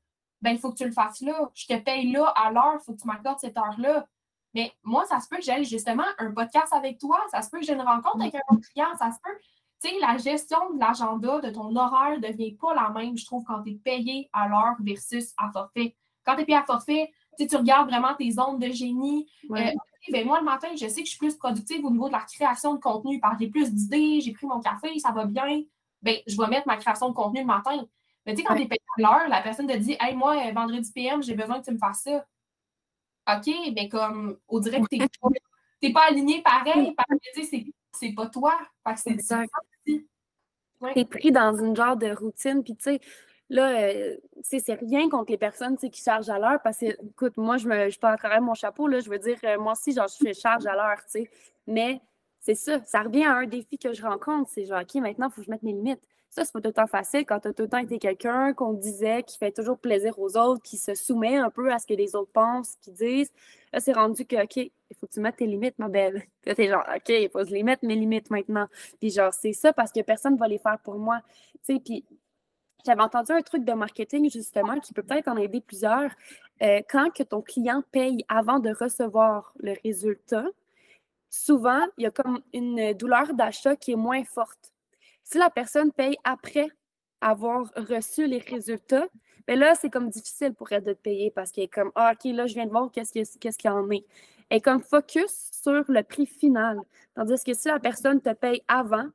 S2: ben, il faut que tu le fasses là. Je te paye là à l'heure, il faut que tu m'accordes cette heure-là. Mais moi, ça se peut que j'aille justement un podcast avec toi, ça se peut que j'ai une rencontre avec un autre client, ça se peut. Tu sais, la gestion de l'agenda, de ton horaire ne devient pas la même, je trouve, quand tu es payé à l'heure versus à forfait. Quand tu es payé à forfait, tu regardes vraiment tes zones de génie. Euh, ben, moi, le matin, je sais que je suis plus productive au niveau de la création de contenu. J'ai plus d'idées, j'ai pris mon café, ça va bien. Ben, je vais mettre ma création de contenu le matin. Mais tu sais, quand tu es payé à l'heure, la personne te dit Hey, moi, euh, vendredi PM, j'ai besoin que tu me fasses ça. OK, mais comme, on dirait que tu n'es pas aligné pareil, parce que sais, c'est pas toi. c'est exact. Tu
S1: es pris dans une genre de routine, puis tu sais, Là, euh, c'est rien contre les personnes qui chargent à l'heure parce que, écoute, moi, je me je quand même mon chapeau, je veux dire, euh, moi aussi, genre, je charge à l'heure. Mais c'est ça, ça revient à un défi que je rencontre. C'est genre, OK, maintenant, il faut que je mette mes limites. Ça, c'est pas tout le temps facile quand tu as tout le temps été quelqu'un qu'on disait qui fait toujours plaisir aux autres, qui se soumet un peu à ce que les autres pensent, qui disent. Là, c'est rendu que, OK, il faut que tu mettes tes limites, ma belle. Là, t'es genre, OK, il faut que je les mette, mes limites maintenant. Puis genre, c'est ça parce que personne ne va les faire pour moi. Tu sais, puis j'avais entendu un truc de marketing, justement, qui peut peut-être en aider plusieurs. Euh, quand que ton client paye avant de recevoir le résultat, souvent, il y a comme une douleur d'achat qui est moins forte. Si la personne paye après avoir reçu les résultats, bien là, c'est comme difficile pour elle de te payer parce qu'elle est comme Ah, OK, là, je viens de voir qu'est-ce qu'il y en est. Elle est comme focus sur le prix final. Tandis que si la personne te paye avant,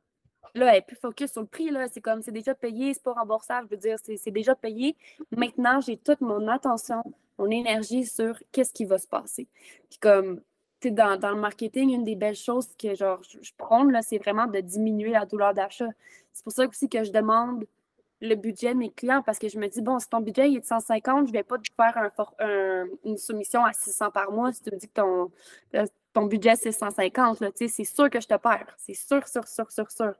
S1: là, elle est plus focus sur le prix. Là. C'est comme, c'est déjà payé, c'est pas remboursable. Je veux dire, c'est, déjà payé. Maintenant, j'ai toute mon attention, mon énergie sur qu'est-ce qui va se passer. Puis comme, tu dans, dans le marketing, une des belles choses que genre, je, prône, là, c'est vraiment de diminuer la douleur d'achat. C'est pour ça aussi que je demande le budget de mes clients parce que je me dis, bon, si ton budget est de 150, je ne vais pas te faire un, une soumission à 600 par mois si tu me dis que ton, ton budget c'est 150. C'est sûr que je te perds. C'est sûr, sûr, sûr, sûr, sûr.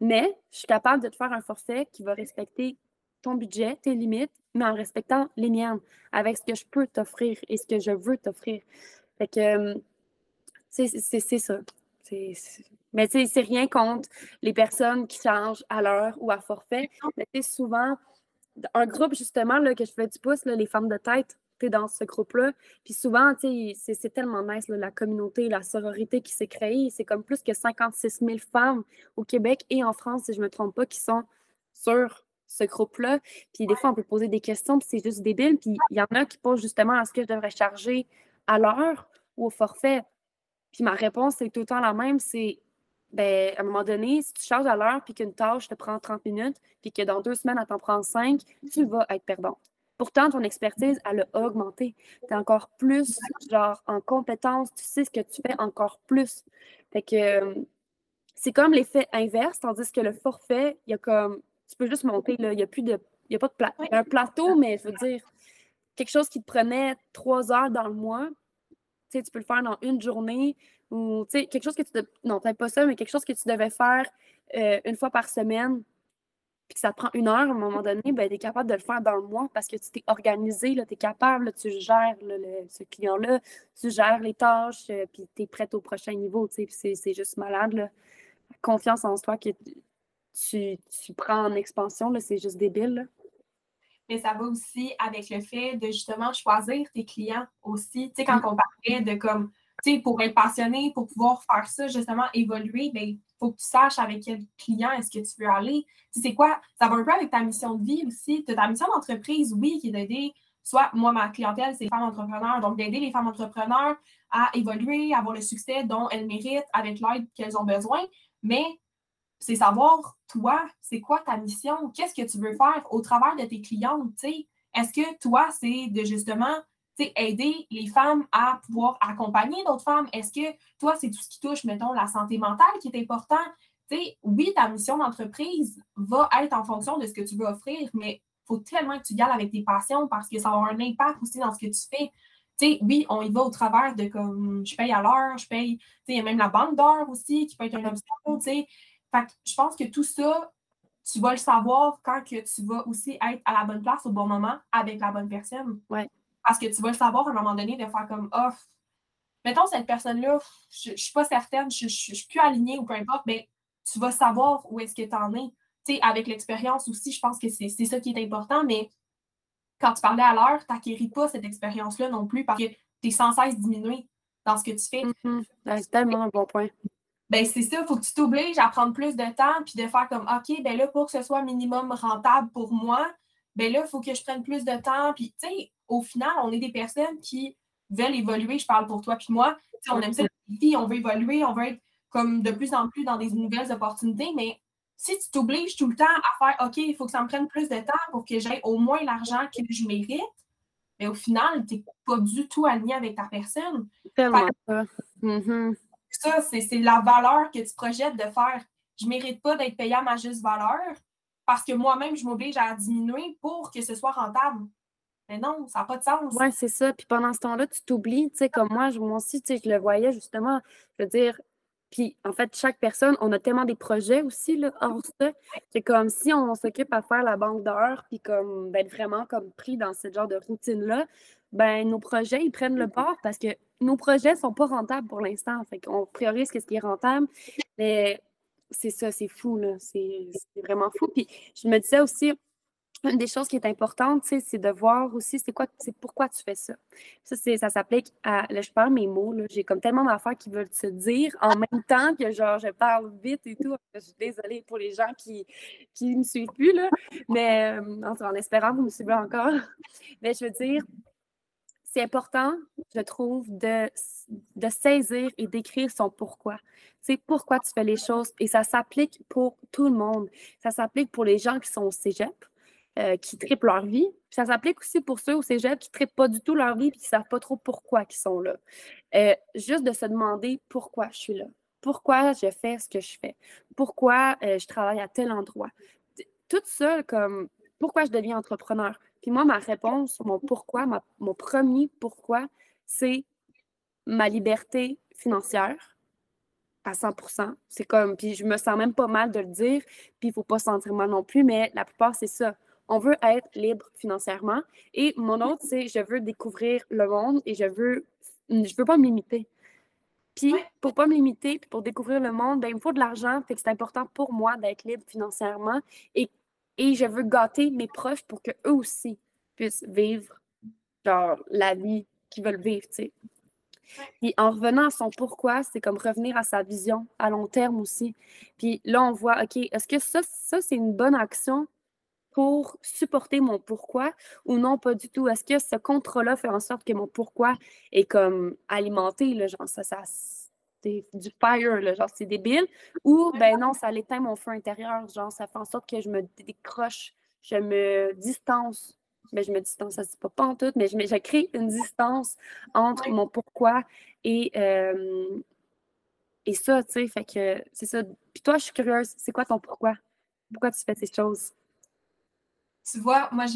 S1: Mais je suis capable de te faire un forfait qui va respecter ton budget, tes limites, mais en respectant les miennes, avec ce que je peux t'offrir et ce que je veux t'offrir. Fait que, euh, c'est ça. Mais c'est rien contre les personnes qui changent à l'heure ou à forfait. Mais souvent, un groupe justement là, que je fais du pouce, les femmes de tête, dans ce groupe-là. Puis souvent, c'est tellement nice, la communauté, la sororité qui s'est créée. C'est comme plus que 56 000 femmes au Québec et en France, si je ne me trompe pas, qui sont sur ce groupe-là. Puis des fois, on peut poser des questions, puis c'est juste débile. Puis il y en a qui posent justement est-ce que je devrais charger à l'heure ou au forfait? Puis ma réponse, c'est tout le temps la même, c'est ben, à un moment donné, si tu charges à l'heure puis qu'une tâche te prend 30 minutes puis que dans deux semaines, elle t'en prend 5, tu vas être perdante. Pourtant, ton expertise, elle a augmenté. Tu es encore plus, genre, en compétence, tu sais ce que tu fais encore plus. Fait que euh, c'est comme l'effet inverse, tandis que le forfait, il y a comme, tu peux juste monter, là, il n'y a plus de, il y a pas de plateau. un plateau, mais je veux dire, quelque chose qui te prenait trois heures dans le mois, tu sais, tu peux le faire dans une journée, ou quelque chose que tu. Non, peut-être pas ça, mais quelque chose que tu devais faire euh, une fois par semaine, puis que ça te prend une heure à un moment donné, ben, tu es capable de le faire dans le mois parce que tu t'es organisé, tu es capable, tu gères ce client-là, tu gères les tâches, euh, puis tu es prête au prochain niveau. C'est juste malade. Là. confiance en toi que tu, tu prends en expansion, c'est juste débile.
S2: mais ça va aussi avec le fait de justement choisir tes clients aussi. Tu sais, quand on parlait de comme pour être passionné, pour pouvoir faire ça, justement, évoluer, ben, faut que tu saches avec quel client est-ce que tu veux aller. c'est quoi? Ça va un peu avec ta mission de vie aussi. Tu as ta mission d'entreprise, oui, qui est d'aider, soit moi, ma clientèle, c'est les femmes entrepreneurs, donc d'aider les femmes entrepreneurs à évoluer, à avoir le succès dont elles méritent avec l'aide qu'elles ont besoin. Mais c'est savoir, toi, c'est quoi ta mission? Qu'est-ce que tu veux faire au travers de tes clientes? Est-ce que toi, c'est de justement aider les femmes à pouvoir accompagner d'autres femmes? Est-ce que toi, c'est tout ce qui touche, mettons, la santé mentale qui est important? oui, ta mission d'entreprise va être en fonction de ce que tu veux offrir, mais il faut tellement que tu gales avec tes passions parce que ça va avoir un impact aussi dans ce que tu fais. oui, on y va au travers de comme je paye à l'heure, je paye, il y a même la banque d'heures aussi qui peut être une option. Fait je pense que tout ça, tu vas le savoir quand que tu vas aussi être à la bonne place au bon moment avec la bonne personne.
S1: Ouais.
S2: Parce que tu vas le savoir à un moment donné de faire comme oh, mettons cette personne-là, je ne suis pas certaine, je ne suis plus alignée ou peu importe, mais tu vas savoir où est-ce que tu en es. Tu sais, avec l'expérience aussi, je pense que c'est ça qui est important, mais quand tu parlais à l'heure, tu n'acquéris pas cette expérience-là non plus parce que tu es sans cesse diminué dans ce que tu fais.
S1: Mm-hmm. Ben, c'est tellement un bon point.
S2: Ben, c'est ça, il faut que tu t'obliges à prendre plus de temps puis de faire comme OK, ben là, pour que ce soit minimum rentable pour moi, ben là, il faut que je prenne plus de temps. Puis, tu sais, au final, on est des personnes qui veulent évoluer. Je parle pour toi puis moi. on aime ça, on veut évoluer, on veut être comme de plus en plus dans des nouvelles opportunités, mais si tu t'obliges tout le temps à faire OK, il faut que ça me prenne plus de temps pour que j'aie au moins l'argent que je mérite, mais au final, tu n'es pas du tout aligné avec ta personne.
S1: Tellement ça. Mm-hmm.
S2: Ça, c'est la valeur que tu projettes de faire. Je ne mérite pas d'être payé à ma juste valeur parce que moi-même, je m'oblige à diminuer pour que ce soit rentable. Mais non, ça n'a pas de sens.
S1: Oui, c'est ça. Puis pendant ce temps-là, tu t'oublies, tu sais, comme moi, moi aussi, tu sais, je le voyais justement. Je veux dire, puis en fait, chaque personne, on a tellement des projets aussi, là, hors ça. C'est comme si on, s'occupe à faire la banque d'heures, puis comme d'être vraiment comme pris dans ce genre de routine-là, ben nos projets, ils prennent le port parce que nos projets ne sont pas rentables pour l'instant. Fait qu'on priorise ce qui est rentable. Mais c'est ça, c'est fou, là. C'est vraiment fou. Puis je me disais aussi, une des choses qui est importante, c'est de voir aussi c'est quoi, c'est pourquoi tu fais ça. Ça, ça s'applique à. Là, je parle mes mots, j'ai comme tellement d'affaires qui veulent se dire en même temps que genre je parle vite et tout. Je suis désolée pour les gens qui ne me suivent plus, là. Mais euh, en, espérant que vous me suivez encore. Mais je veux dire, c'est important, je trouve, de, de saisir et d'écrire son pourquoi. C'est pourquoi tu fais les choses. Et ça s'applique pour tout le monde. Ça s'applique pour les gens qui sont au cégep euh, qui trippent leur vie. ça s'applique aussi pour ceux au cégep qui ne trippent pas du tout leur vie et qui ne savent pas trop pourquoi ils sont là. Euh, juste de se demander pourquoi je suis là. Pourquoi je fais ce que je fais? Pourquoi euh, je travaille à tel endroit? Tout ça, comme pourquoi je deviens entrepreneur? Puis moi, ma réponse, mon pourquoi, mon premier pourquoi, c'est ma liberté financière à 100 C'est comme, puis je me sens même pas mal de le dire, puis il faut pas se sentir mal non plus, mais la plupart, c'est ça on veut être libre financièrement. Et mon autre, c'est je veux découvrir le monde et je veux, je veux pas me limiter. Puis, pour pas me limiter, puis pour découvrir le monde, ben, il me faut de l'argent. Fait que c'est important pour moi d'être libre financièrement. Et, et je veux gâter mes proches pour qu'eux aussi puissent vivre genre, la vie qu'ils veulent vivre, tu sais. Puis en revenant à son pourquoi, c'est comme revenir à sa vision à long terme aussi. Puis là, on voit, OK, est-ce que ça, ça c'est une bonne action pour supporter mon pourquoi ou non, pas du tout? Est-ce que ce contrat-là fait en sorte que mon pourquoi est comme alimenté, là, genre ça, ça c'est du fire, là, genre c'est débile, ou ben non, ça l'éteint mon feu intérieur, genre ça fait en sorte que je me décroche, je me distance mais je me distance, ça se pas, pas en tout, mais je, mais crée une distance entre mon pourquoi et, euh, et ça, tu sais, fait que c'est ça. Puis toi, je suis curieuse, c'est quoi ton pourquoi? Pourquoi tu fais ces choses?
S2: Tu vois, moi,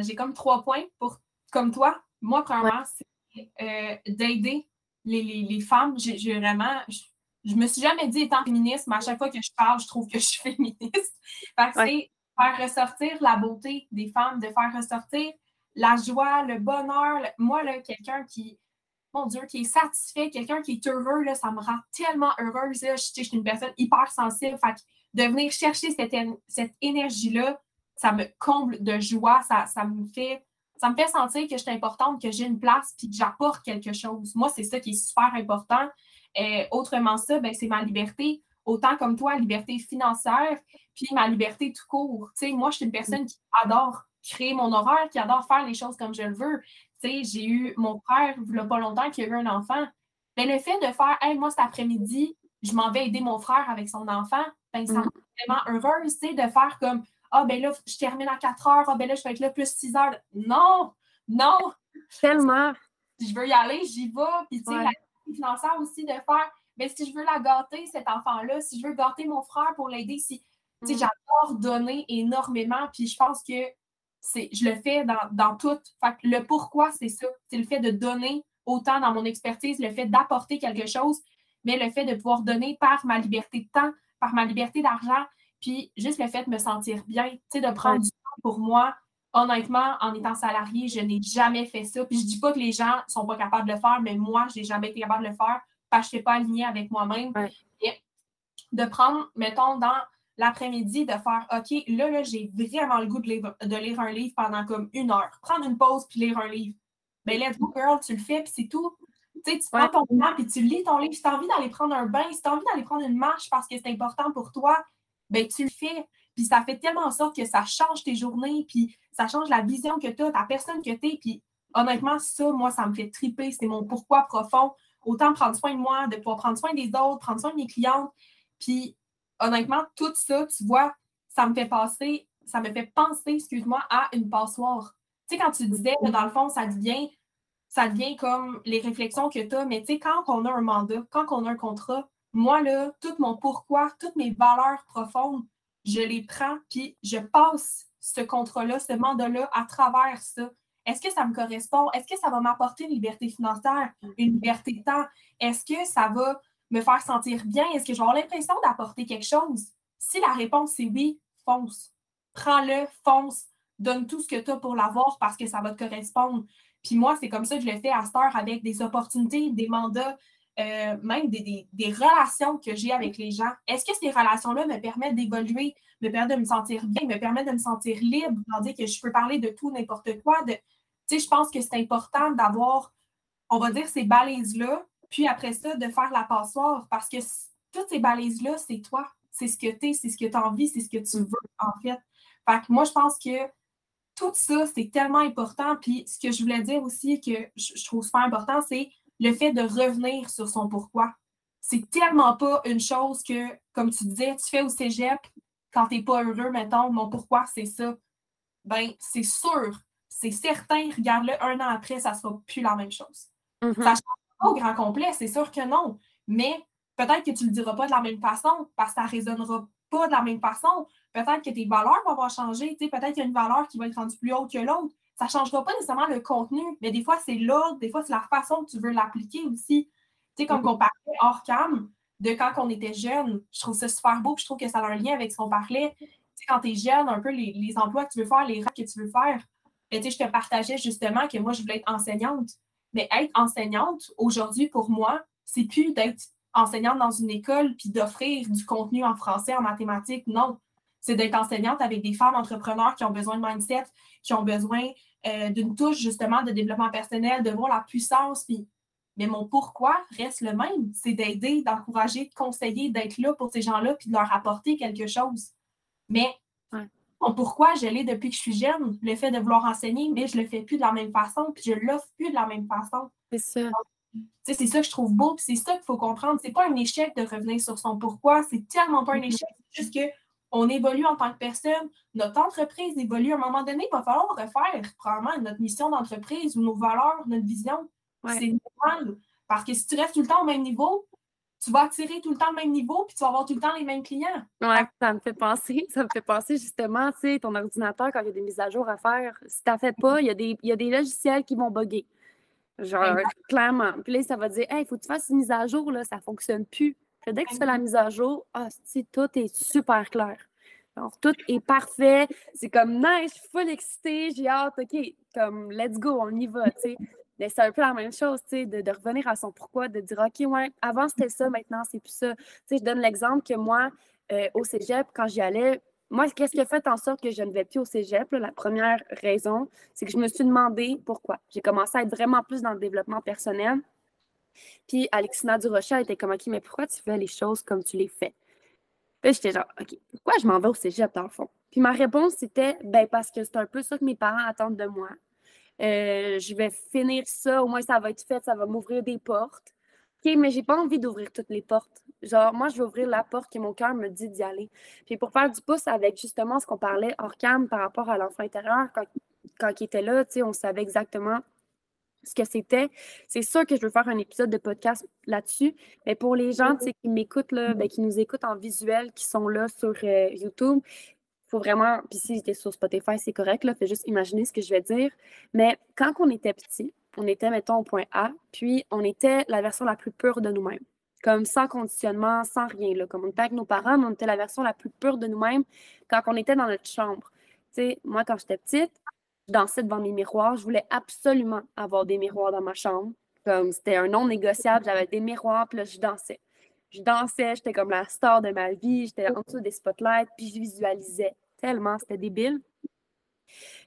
S2: j'ai comme trois points pour, comme toi. Moi, premièrement, c'est euh, d'aider les, les, les, femmes. J'ai vraiment, je, me suis jamais dit étant féministe, mais à chaque fois que je parle, je trouve que je suis féministe. Fait que c'est faire ressortir la beauté des femmes, de faire ressortir la joie, le bonheur. Moi, là, quelqu'un qui, mon Dieu, qui est satisfait, quelqu'un qui est heureux, là, ça me rend tellement heureuse. Je, suis une personne hyper sensible. Fait de venir chercher cette, cette énergie-là, ça me comble de joie. Ça, ça, me fait, ça me fait sentir que je suis importante, que j'ai une place puis que j'apporte quelque chose. Moi, c'est ça qui est super important. Euh, autrement ça, ben, c'est ma liberté autant comme toi, liberté financière, puis ma liberté tout court. Moi, je suis une personne qui adore créer mon horaire, qui adore faire les choses comme je le veux. J'ai eu mon frère, il n'y a pas longtemps, qui a eu un enfant. Mais le fait de faire, hey, moi, cet après-midi, je m'en vais aider mon frère avec son enfant, ben, ça me rend vraiment heureuse, de faire comme, ah, ben là, je termine à 4 heures, ah, ben là, je vais être là plus 6 heures. Non, non.
S1: Tellement.
S2: Je veux y aller, j'y vais. Puis, tu sais, la financière aussi, de faire, mais si je veux la gâter, cet enfant-là, si je veux gâter mon frère pour l'aider, si mm. j'adore donner énormément, puis je pense que c'est, je le fais dans, dans tout. Fait le pourquoi, c'est ça. C'est le fait de donner autant dans mon expertise, le fait d'apporter quelque chose, mais le fait de pouvoir donner par ma liberté de temps, par ma liberté d'argent, puis juste le fait de me sentir bien, de prendre du temps pour moi. Honnêtement, en étant salarié, je n'ai jamais fait ça. Puis je dis pas que les gens ne sont pas capables de le faire, mais moi, je n'ai jamais été capable de le faire parce que je n'étais pas alignée avec moi-même. de prendre, mettons, dans l'après-midi, de faire OK, là, là j'ai vraiment le goût de lire, de lire, un livre pendant comme une heure. Prendre une pause puis lire un livre. Ben, let's go, girl, tu le fais, puis c'est tout. Tu sais, tu prends ton temps puis tu lis ton livre. Si tu as envie d'aller prendre un bain, si tu as envie d'aller prendre une marche parce que c'est important pour toi, ben tu le fais. Puis ça fait tellement en sorte que ça change tes journées, puis ça change la vision que tu as, ta personne que tu es. Puis honnêtement, ça, moi, ça me fait triper. C'est mon pourquoi profond autant prendre soin de moi, de pouvoir prendre soin des autres, prendre soin de mes clientes. Puis, honnêtement, tout ça, tu vois, ça me fait passer, ça me fait penser, excuse-moi, à une passoire. Tu sais, quand tu disais que dans le fond, ça devient, ça devient comme les réflexions que tu as, mais tu sais, quand on a un mandat, quand on a un contrat, moi, là, tout mon pourquoi, toutes mes valeurs profondes, je les prends, puis je passe ce contrat-là, ce mandat-là à travers ça. Est-ce que ça me correspond? Est-ce que ça va m'apporter une liberté financière, une liberté de temps? Est-ce que ça va me faire sentir bien? Est-ce que je vais avoir l'impression d'apporter quelque chose? Si la réponse est oui, fonce. Prends-le, fonce. Donne tout ce que tu as pour l'avoir parce que ça va te correspondre. Puis moi, c'est comme ça que je le fais à cette heure avec des opportunités, des mandats, euh, même des, relations que j'ai avec les gens. Est-ce que ces relations-là me permettent d'évoluer, me permettent de me sentir bien, me permettent de me sentir libre, dire que je peux parler de tout, n'importe quoi, de, sais, je pense que c'est important d'avoir, on va dire, ces balises-là, puis après ça, de faire la passoire, parce que toutes ces balises-là, c'est toi. C'est ce que tu es, c'est ce que tu as envie, c'est ce que tu veux, en fait. Fait que moi, je pense que tout ça, c'est tellement important. Puis ce que je voulais dire aussi, que je trouve super important, c'est le fait de revenir sur son pourquoi. C'est tellement pas une chose que, comme tu disais, tu fais au cégep quand tu n'es pas heureux, mettons, mon pourquoi, c'est ça. Ben, c'est sûr c'est certain, regarde-le un an après, ça ne sera plus la même chose. Ça ne mm-hmm. change pas au grand complet, c'est sûr que non. Mais peut-être que tu ne le diras pas de la même façon parce que ça ne résonnera pas de la même façon. Peut-être que tes valeurs vont avoir changé. Peut-être qu'il y a une valeur qui va être rendue plus haute que l'autre. Ça ne changera pas nécessairement le contenu, mais des fois, c'est l'ordre, des fois, c'est la façon que tu veux l'appliquer aussi. Tu sais, comme mm-hmm. on parlait hors cam de quand on était jeune, je trouve ça super beau, je trouve que ça a un lien avec ce qu'on parlait. quand tu es jeune, un peu les, les, emplois que tu veux faire, les rêves que tu veux faire. Et, je te partageais justement que moi, je voulais être enseignante. Mais être enseignante, aujourd'hui, pour moi, c'est plus d'être enseignante dans une école puis d'offrir du contenu en français, en mathématiques. Non. C'est d'être enseignante avec des femmes entrepreneurs qui ont besoin de mindset, qui ont besoin euh, d'une touche justement de développement personnel, de voir la puissance. Mais mon pourquoi reste le même. C'est d'aider, d'encourager, de conseiller, d'être là pour ces gens-là puis de leur apporter quelque chose. Mais mon pourquoi, je l'ai depuis que je suis jeune. Le fait de vouloir enseigner, mais je le fais plus de la même façon puis je l'offre plus de la même façon.
S1: C'est ça.
S2: C'est ça que je trouve beau, c'est ça qu'il faut comprendre. C'est pas un échec de revenir sur son pourquoi, c'est tellement pas un mm-hmm. échec, c'est juste qu'on évolue en tant que personne, notre entreprise évolue. À un moment donné, il va falloir refaire probablement notre mission d'entreprise ou nos valeurs, notre vision. C'est normal. Parce que si tu restes tout le temps au même niveau, tu vas attirer tout le temps le même niveau, puis tu vas avoir tout le temps les mêmes clients.
S1: Oui, ça me fait penser, ça me fait penser justement, tu sais, ton ordinateur, quand il y a des mises à jour à faire, si tu fais pas, il y, a des, il y a des logiciels qui vont bugger. Genre, clairement. Puis là, ça va dire, hey, il faut que tu fasses une mise à jour, là, ça ne fonctionne plus. Dès que tu fais la mise à jour, ah, tout est super clair. Alors, tout est parfait. C'est comme, nice, je suis full excitée, j'ai hâte, OK, comme, let's go, on y va, tu sais. Mais c'est un peu la même chose, tu sais, de, de, revenir à son pourquoi, de dire, OK, ouais, avant c'était ça, maintenant c'est plus ça. Tu sais, je donne l'exemple que moi, euh, au cégep, quand j'y allais, moi, qu'est-ce qui a fait en sorte que je ne vais plus au cégep? la première raison, c'est que je me suis demandé pourquoi. J'ai commencé à être vraiment plus dans le développement personnel. Puis Alexina Durocher était comme, OK, mais pourquoi tu fais les choses comme tu les fais? Puis j'étais genre, OK, pourquoi je m'en vais au cégep dans le fond? Puis ma réponse, c'était, ben parce que c'est un peu ça que mes parents attendent de moi. Euh, je vais finir ça, au moins ça va être fait, ça va m'ouvrir des portes. OK, mais j'ai pas envie d'ouvrir toutes les portes. Genre, moi, je vais ouvrir la porte que mon cœur me dit d'y aller. Puis pour faire du pouce avec justement ce qu'on parlait hors cam par rapport à l'enfant intérieur, quand, quand il était là, on savait exactement ce que c'était. C'est sûr que je veux faire un épisode de podcast là-dessus. Mais pour les gens qui m'écoutent, ben, qui nous écoutent en visuel, qui sont là sur euh, YouTube, il faut vraiment. Puis si j'étais sur Spotify, c'est correct, là. Fais juste imaginer ce que je vais dire. Mais quand on était petit, on était, mettons, au point A, puis on était la version la plus pure de nous-mêmes. Comme sans conditionnement, sans rien. Là. Comme on était avec nos parents, mais on était la version la plus pure de nous-mêmes quand on était dans notre chambre. Sais, moi, quand j'étais petite, dansais devant mes miroirs. Je voulais absolument avoir des miroirs dans ma chambre. Comme c'était un non négociable, j'avais des miroirs, puis là, je dansais. Je dansais, j'étais comme la star de ma vie, j'étais en dessous des spotlights, puis je visualisais tellement, c'était débile.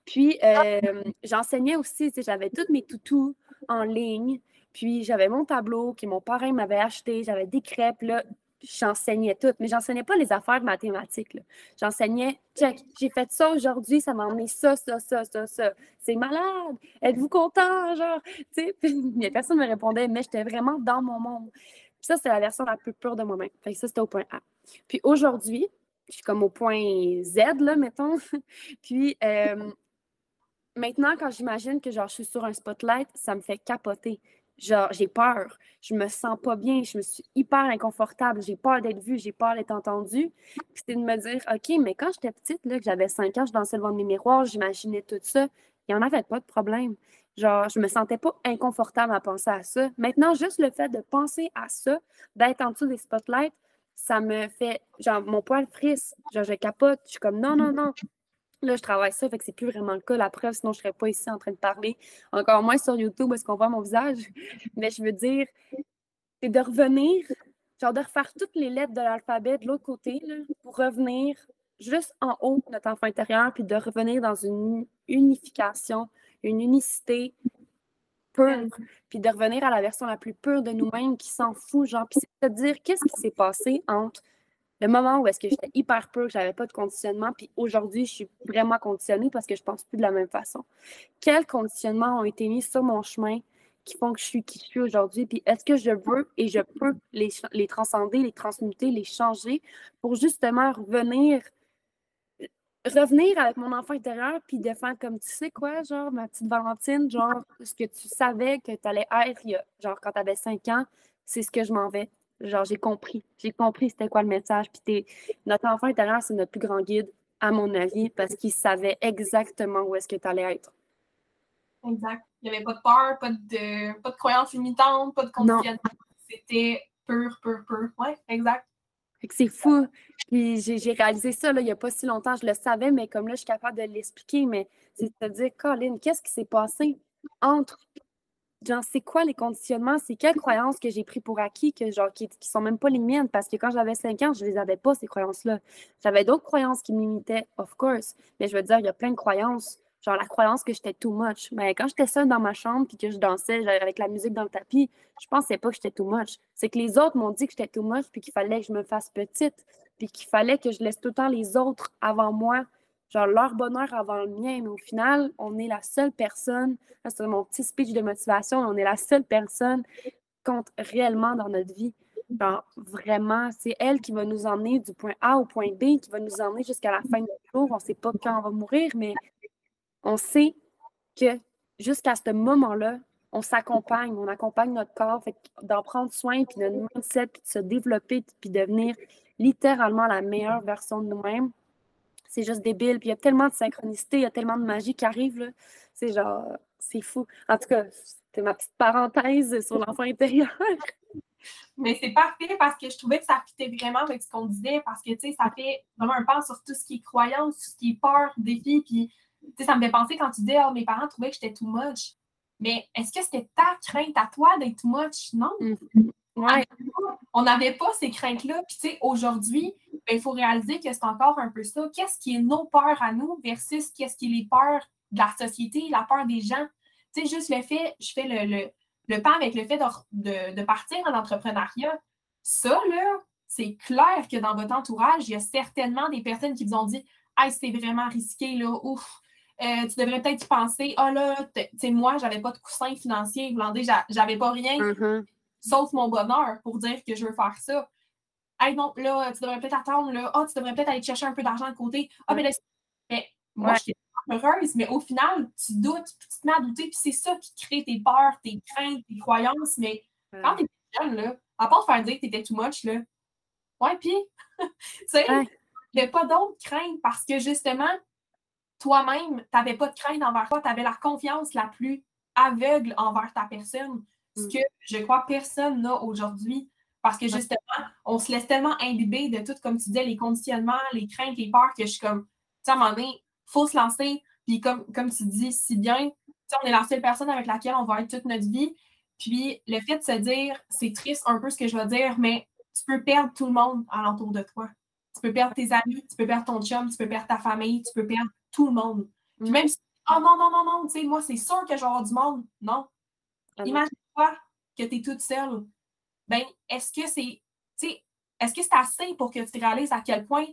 S1: Puis, euh, j'enseignais aussi, j'avais tous mes toutous en ligne. Puis, j'avais mon tableau que mon parrain m'avait acheté. J'avais des crêpes, là. J'enseignais tout, mais j'enseignais pas les affaires mathématiques. J'enseignais, check, j'ai fait ça aujourd'hui, ça m'a emmené ça, ça, ça, ça, ça. C'est malade. Êtes-vous content? Genre, tu sais, personne ne me répondait, mais j'étais vraiment dans mon monde. Puis ça, c'était la version la plus pure de moi-même. Fait que ça, c'était au point A. Puis aujourd'hui, je suis comme au point Z, là, mettons. Puis euh, maintenant, quand j'imagine que genre, je suis sur un spotlight, ça me fait capoter. Genre, j'ai peur. Je me sens pas bien. Je me suis hyper inconfortable. J'ai peur d'être vue. J'ai peur d'être entendue. Puis c'est de me dire, OK, mais quand j'étais petite, là, que j'avais 5 ans, je dansais devant mes miroirs, j'imaginais tout ça. Il n'y en avait pas de problème. Genre, je me sentais pas inconfortable à penser à ça. Maintenant, juste le fait de penser à ça, d'être en dessous des spotlights, ça me fait, genre, mon poil frisse. Genre, je capote. Je suis comme, non, non, non. Là, je travaille ça, fait que c'est plus vraiment le cas. La preuve, sinon, je serais pas ici en train de parler. Encore moins sur YouTube, est-ce qu'on voit mon visage? Mais je veux dire, c'est de revenir, genre, de refaire toutes les lettres de l'alphabet de l'autre côté, là, pour revenir juste en haut de notre enfant intérieur, puis de revenir dans une unification, une unicité pure, puis de revenir à la version la plus pure de nous-mêmes qui s'en fout, genre, puis c'est de dire qu'est-ce qui s'est passé entre le moment où est-ce que j'étais hyper peur, que j'avais pas de conditionnement, puis aujourd'hui, je suis vraiment conditionnée parce que je pense plus de la même façon. Quels conditionnements ont été mis sur mon chemin qui font que je suis qui je suis aujourd'hui, puis est-ce que je veux et je peux les, les transcender, les transmuter, les changer pour justement revenir revenir avec mon enfant intérieur puis de faire comme tu sais quoi, genre ma petite Valentine, genre ce que tu savais que tu allais être genre quand tu avais 5 ans, c'est ce que je m'en vais. Genre, j'ai compris. J'ai compris c'était quoi le message. Puis notre enfant intérieur, c'est notre plus grand guide, à mon avis, parce qu'il savait exactement où est-ce que tu allais être.
S2: Exact. Il n'y avait pas de peur, pas de, pas de croyances limitantes, pas de conditionnement. C'était pur, pur, pur. Oui, exact.
S1: C'est fou. Puis j'ai réalisé ça là, il n'y a pas si longtemps, je le savais, mais comme là, je suis capable de l'expliquer, mais c'est de te dire, Colin, qu'est-ce qui s'est passé entre genre, c'est quoi les conditionnements, c'est quelles croyances que j'ai pris pour acquis, que, genre, qui, qui sont même pas les miennes, parce que quand j'avais 5 ans, je les avais pas, ces croyances-là. J'avais d'autres croyances qui m'imitaient, of course, mais je veux dire, il y a plein de croyances, genre la croyance que j'étais too much. Mais quand j'étais seule dans ma chambre, puis que je dansais avec la musique dans le tapis, je pensais pas que j'étais too much. C'est que les autres m'ont dit que j'étais too much, puis qu'il fallait que je me fasse petite, puis qu'il fallait que je laisse tout le temps les autres avant moi, genre leur bonheur avant le mien, mais au final, on est la seule personne, c'est mon petit speech de motivation, on est la seule personne qui compte réellement dans notre vie. Genre, vraiment, c'est elle qui va nous emmener du point A au point B, qui va nous emmener jusqu'à la fin de notre jour. On ne sait pas quand on va mourir, mais on sait que jusqu'à ce moment-là, on s'accompagne, on accompagne notre corps, d'en prendre soin, puis notre mindset, puis de se développer, puis devenir littéralement la meilleure version de nous-mêmes c'est juste débile. Puis il y a tellement de synchronicité, il y a tellement de magie qui arrive. C'est genre, c'est fou. En tout cas, c'était ma petite parenthèse sur l'enfant intérieur.
S2: Mais c'est parfait parce que je trouvais que ça fitait vraiment avec ce qu'on disait parce que, tu sais, ça fait vraiment un pas sur tout ce qui est croyance, tout ce qui est peur, défi. Puis, tu sais, ça me fait penser quand tu dis, oh, mes parents trouvaient que j'étais too much. Mais est-ce que c'était ta crainte à toi d'être too much? Non. Mm-hmm. Ouais. On n'avait pas ces craintes-là. Puis, tu sais, aujourd'hui, ben, il faut réaliser que c'est encore un peu ça. Qu'est-ce qui est nos peurs à nous versus qu'est-ce qui est les peurs de la société, la peur des gens? Tu sais, juste le fait, je fais le, le, le pas avec le fait de, de, partir en entrepreneuriat. Ça, là, c'est clair que dans votre entourage, il y a certainement des personnes qui vous ont dit Hey, c'est vraiment risqué, là, ouf. Euh, tu devrais peut-être y penser, ah oh, là, tu sais, moi, j'avais pas de coussin financier, j'avais pas rien. Mm-hmm sauf mon bonheur pour dire que je veux faire ça. Hey, non, là, tu devrais peut-être attendre, là. Ah, tu devrais peut-être aller chercher un peu d'argent de côté. Ah, mais là, mais moi, je suis heureuse, mais au final, tu doutes, puis tu te mets à douter, puis c'est ça qui crée tes peurs, tes craintes, tes croyances. Mais quand tu es jeune, là, à part te faire dire que tu étais too much, là, ouais, puis, tu sais, il n'y a pas d'autres craintes parce que justement, toi-même, tu n'avais pas de crainte envers toi, tu avais la confiance la plus aveugle envers ta personne ce mm. que je crois personne n'a aujourd'hui. Parce que justement, on se laisse tellement imbiber de tout, comme tu disais, les conditionnements, les craintes, les peurs, que je suis comme, tu sais, à un moment donné, il faut se lancer. Puis comme, comme tu dis si bien, on est la seule personne avec laquelle on va être toute notre vie. Puis le fait de se dire, c'est triste un peu ce que je vais dire, mais tu peux perdre tout le monde alentour de toi. Tu peux perdre tes amis, tu peux perdre ton chum, tu peux perdre ta famille, tu peux perdre tout le monde. Puis mm. même si, oh non, non, non, non, tu sais, moi, c'est sûr que je vais avoir du monde. Non. Ah Que tu es toute seule, ben, est-ce que c'est, est-ce que c'est assez pour que tu réalises à quel point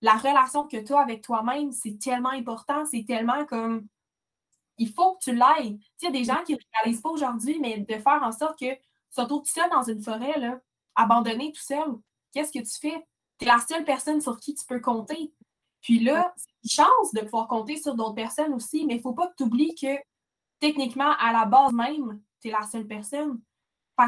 S2: la relation que tu as avec toi-même, c'est tellement important, c'est tellement comme, il faut que tu l'ailles. Il y a des gens qui ne réalisent pas aujourd'hui, mais de faire en sorte que tu sois tout seul dans une forêt, là, abandonné tout seul, qu'est-ce que tu fais? Tu es la seule personne sur qui tu peux compter. Puis là, c'est une chance de pouvoir compter sur d'autres personnes aussi, mais il ne faut pas que tu oublies que techniquement, à la base même, tu es la seule personne.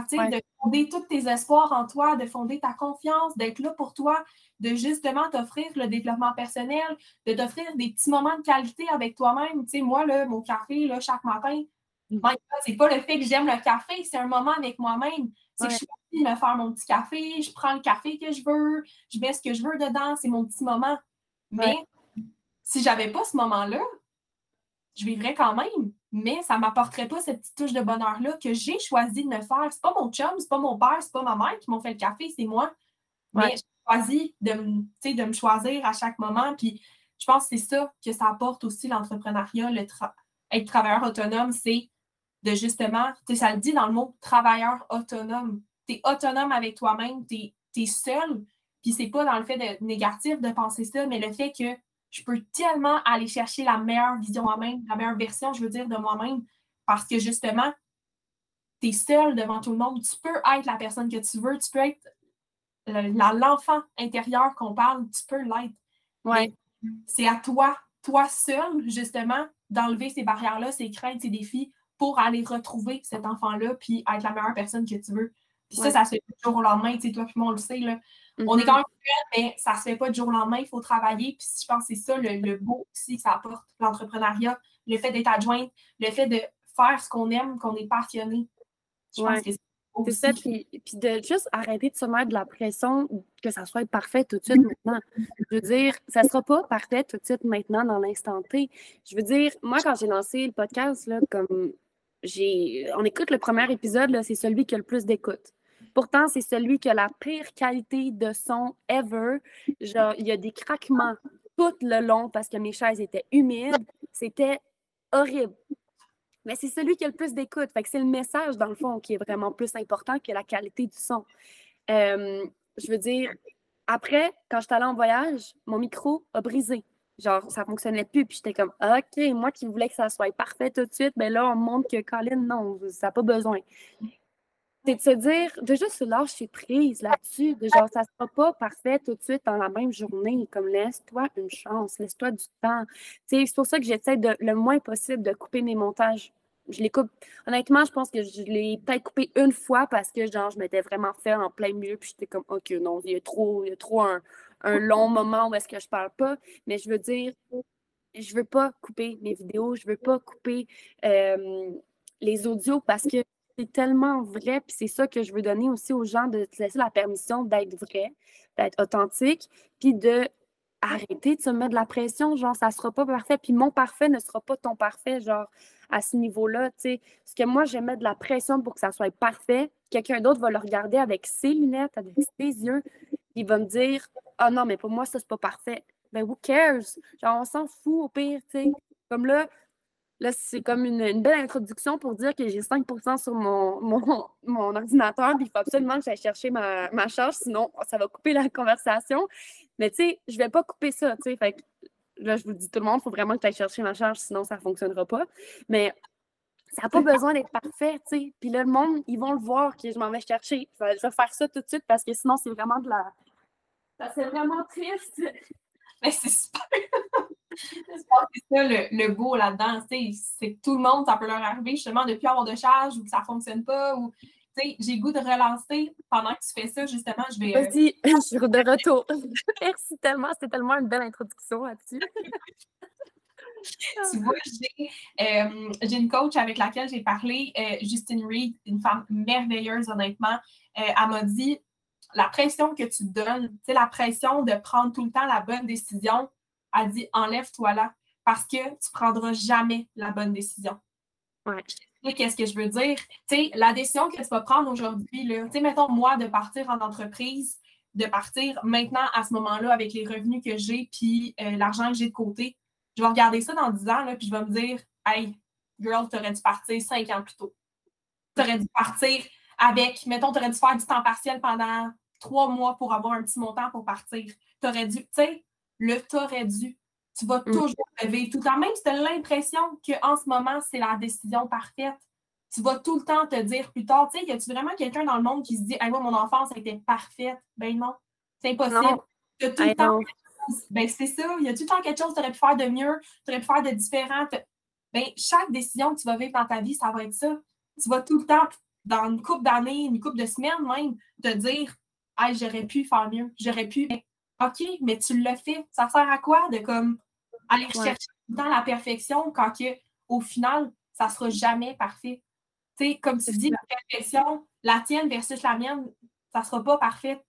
S2: Fait de fonder tous tes espoirs en toi, de fonder ta confiance, d'être là pour toi, de justement t'offrir le développement personnel, de t'offrir des petits moments de qualité avec toi-même. Tu sais, moi, là, mon café, là, chaque matin, mm. c'est pas le fait que j'aime le café, c'est un moment avec moi-même. C'est que je suis de me faire mon petit café, je prends le café que je veux, je mets ce que je veux dedans, c'est mon petit moment. Mais si j'avais pas ce moment-là, je vivrais quand même mais ça ne m'apporterait pas cette petite touche de bonheur-là que j'ai choisi de me faire. C'est pas mon chum, c'est pas mon père, c'est pas ma mère qui m'ont fait le café, c'est moi. Mais j'ai choisi de, de me choisir à chaque moment. Puis je pense que c'est ça que ça apporte aussi l'entrepreneuriat, le être travailleur autonome, c'est de justement, ça le dit dans le mot travailleur autonome. Tu es autonome avec toi-même, tu es, seul. Puis c'est pas dans le fait de négatif de penser ça, mais le fait que je peux tellement aller chercher la meilleure vision moi-même, la meilleure version, je veux dire, de moi-même, parce que justement, tu es seul devant tout le monde. Tu peux être la personne que tu veux, tu peux être l'enfant intérieur qu'on parle, tu peux l'être.
S1: Ouais.
S2: C'est à toi, toi seul, justement, d'enlever ces barrières-là, ces craintes, ces défis pour aller retrouver cet enfant-là puis être la meilleure personne que tu veux. Puis ça, ça se fait du jour au lendemain. Tu sais, toi puis moi, on le sait. Là. On est quand même mais ça se fait pas du jour au lendemain. Il faut travailler. Puis je pense que c'est ça le, beau aussi que ça apporte l'entrepreneuriat. Le fait d'être adjointe, le fait de faire ce qu'on aime, qu'on est passionné. Je pense que c'est
S1: C'est ça, puis, puis de juste arrêter de se mettre de la pression que ça soit parfait tout de suite maintenant. Je veux dire, ça sera pas parfait tout de suite maintenant dans l'instant T. Je veux dire, moi, quand j'ai lancé le podcast, là, comme j'ai. On écoute le premier épisode, c'est celui qui a le plus d'écoute. Pourtant, c'est celui qui a la pire qualité de son ever. Genre, il y a des craquements tout le long parce que mes chaises étaient humides. C'était horrible. Mais c'est celui qui a le plus d'écoute. Fait que c'est le message, dans le fond, qui est vraiment plus important que la qualité du son. Euh, je veux dire, après, quand j'étais allée en voyage, mon micro a brisé. Genre, ça fonctionnait plus. Puis j'étais comme, OK, moi qui voulais que ça soit parfait tout de suite, mais ben là, on me montre que Colin, non, ça n'a pas besoin. C'est de se dire, de juste lâcher prise là-dessus, de genre, ça ne sera pas parfait tout de suite dans la même journée. Comme laisse-toi une chance, laisse-toi du temps. C'est pour ça que j'essaie le moins possible de couper mes montages. Je les coupe. Honnêtement, je pense que je l'ai peut-être coupé une fois parce que, genre, je m'étais vraiment fait en plein milieu, puis j'étais comme, OK, non, il y a trop, il y a trop un, un long moment où est-ce que je parle pas. Mais je veux dire, je veux pas couper mes vidéos, je veux pas couper euh, les audios parce que c'est tellement vrai, puis c'est ça que je veux donner aussi aux gens, de te laisser la permission d'être vrai, d'être authentique, puis de arrêter de se mettre de la pression, genre, ça sera pas parfait, puis mon parfait ne sera pas ton parfait, genre, à ce niveau-là, tu sais. Parce que moi, je mets de la pression pour que ça soit parfait. Quelqu'un d'autre va le regarder avec ses lunettes, avec ses yeux, il va me dire Ah non, mais pour moi, ça, c'est pas parfait. Ben, who cares? Genre, on s'en fout au pire, tu sais. Comme là, là c'est comme une, belle introduction pour dire que j'ai 5% sur mon, mon, ordinateur, puis il faut absolument que j'aille chercher ma, ma, charge, sinon ça va couper la conversation. Mais tu sais, je vais pas couper ça, tu sais. Fait que là, je vous dis tout le monde, il faut vraiment que tu ailles chercher ma charge, sinon ça ne fonctionnera pas. Mais ça n'a pas besoin d'être parfait, tu sais. Puis là, le monde, ils vont le voir que je m'en vais chercher. Je vais, faire ça tout de suite parce que sinon, c'est vraiment de la. Ça, c'est vraiment triste.
S2: Mais c'est super. c'est ça le, le beau là-dedans. C'est que tout le monde, ça peut leur arriver justement de plus avoir de charge ou que ça ne fonctionne pas. Ou, j'ai goût de relancer pendant que tu fais ça, justement. Je vais.
S1: Euh, Vas-y, je suis de retour. Merci tellement. C'était tellement une belle introduction là-dessus.
S2: tu vois, euh, j'ai une coach avec laquelle j'ai parlé, euh, Justine Reed, une femme merveilleuse, honnêtement. Euh, elle m'a dit la pression que tu donnes, tu la pression de prendre tout le temps la bonne décision, elle dit enlève-toi là parce que tu ne prendras jamais la bonne décision.
S1: Ouais.
S2: Qu'est-ce que je veux dire? Tu sais, la décision que tu vas prendre aujourd'hui, tu sais, mettons, moi, de partir en entreprise, de partir maintenant à ce moment-là avec les revenus que j'ai puis l'argent que j'ai de côté, je vais regarder ça dans 10 ans, là, puis je vais me dire Hey, girl, tu aurais dû partir 5 ans plus tôt. Tu aurais dû partir avec, mettons, tu aurais dû faire du temps partiel pendant 3 mois pour avoir un petit montant pour partir. Tu aurais dû, tu sais, le t'aurais dû. Tu vas mm. toujours lever. Tout en même si tu as l'impression qu'en ce moment, c'est la décision parfaite, tu vas tout le temps te dire plus tard, tu sais, y a-tu vraiment quelqu'un dans le monde qui se dit, hey, moi, mon enfance a été parfaite? Ben non, c'est impossible. Tu as tout le temps ben c'est ça. Il y a tout le temps quelque chose que tu aurais pu faire de mieux, tu aurais pu faire de différent. Ben, chaque décision que tu vas vivre dans ta vie, ça va être ça. Tu vas tout le temps, dans une couple d'années, une couple de semaines même, te dire Hey, j'aurais pu faire mieux, j'aurais pu. OK, mais tu l'as fait. Ça sert à quoi de comme aller chercher dans la perfection quand que, au final, ça ne sera jamais parfait? Tu sais, comme tu dis, la perfection, la tienne versus la mienne, ça ne sera pas parfait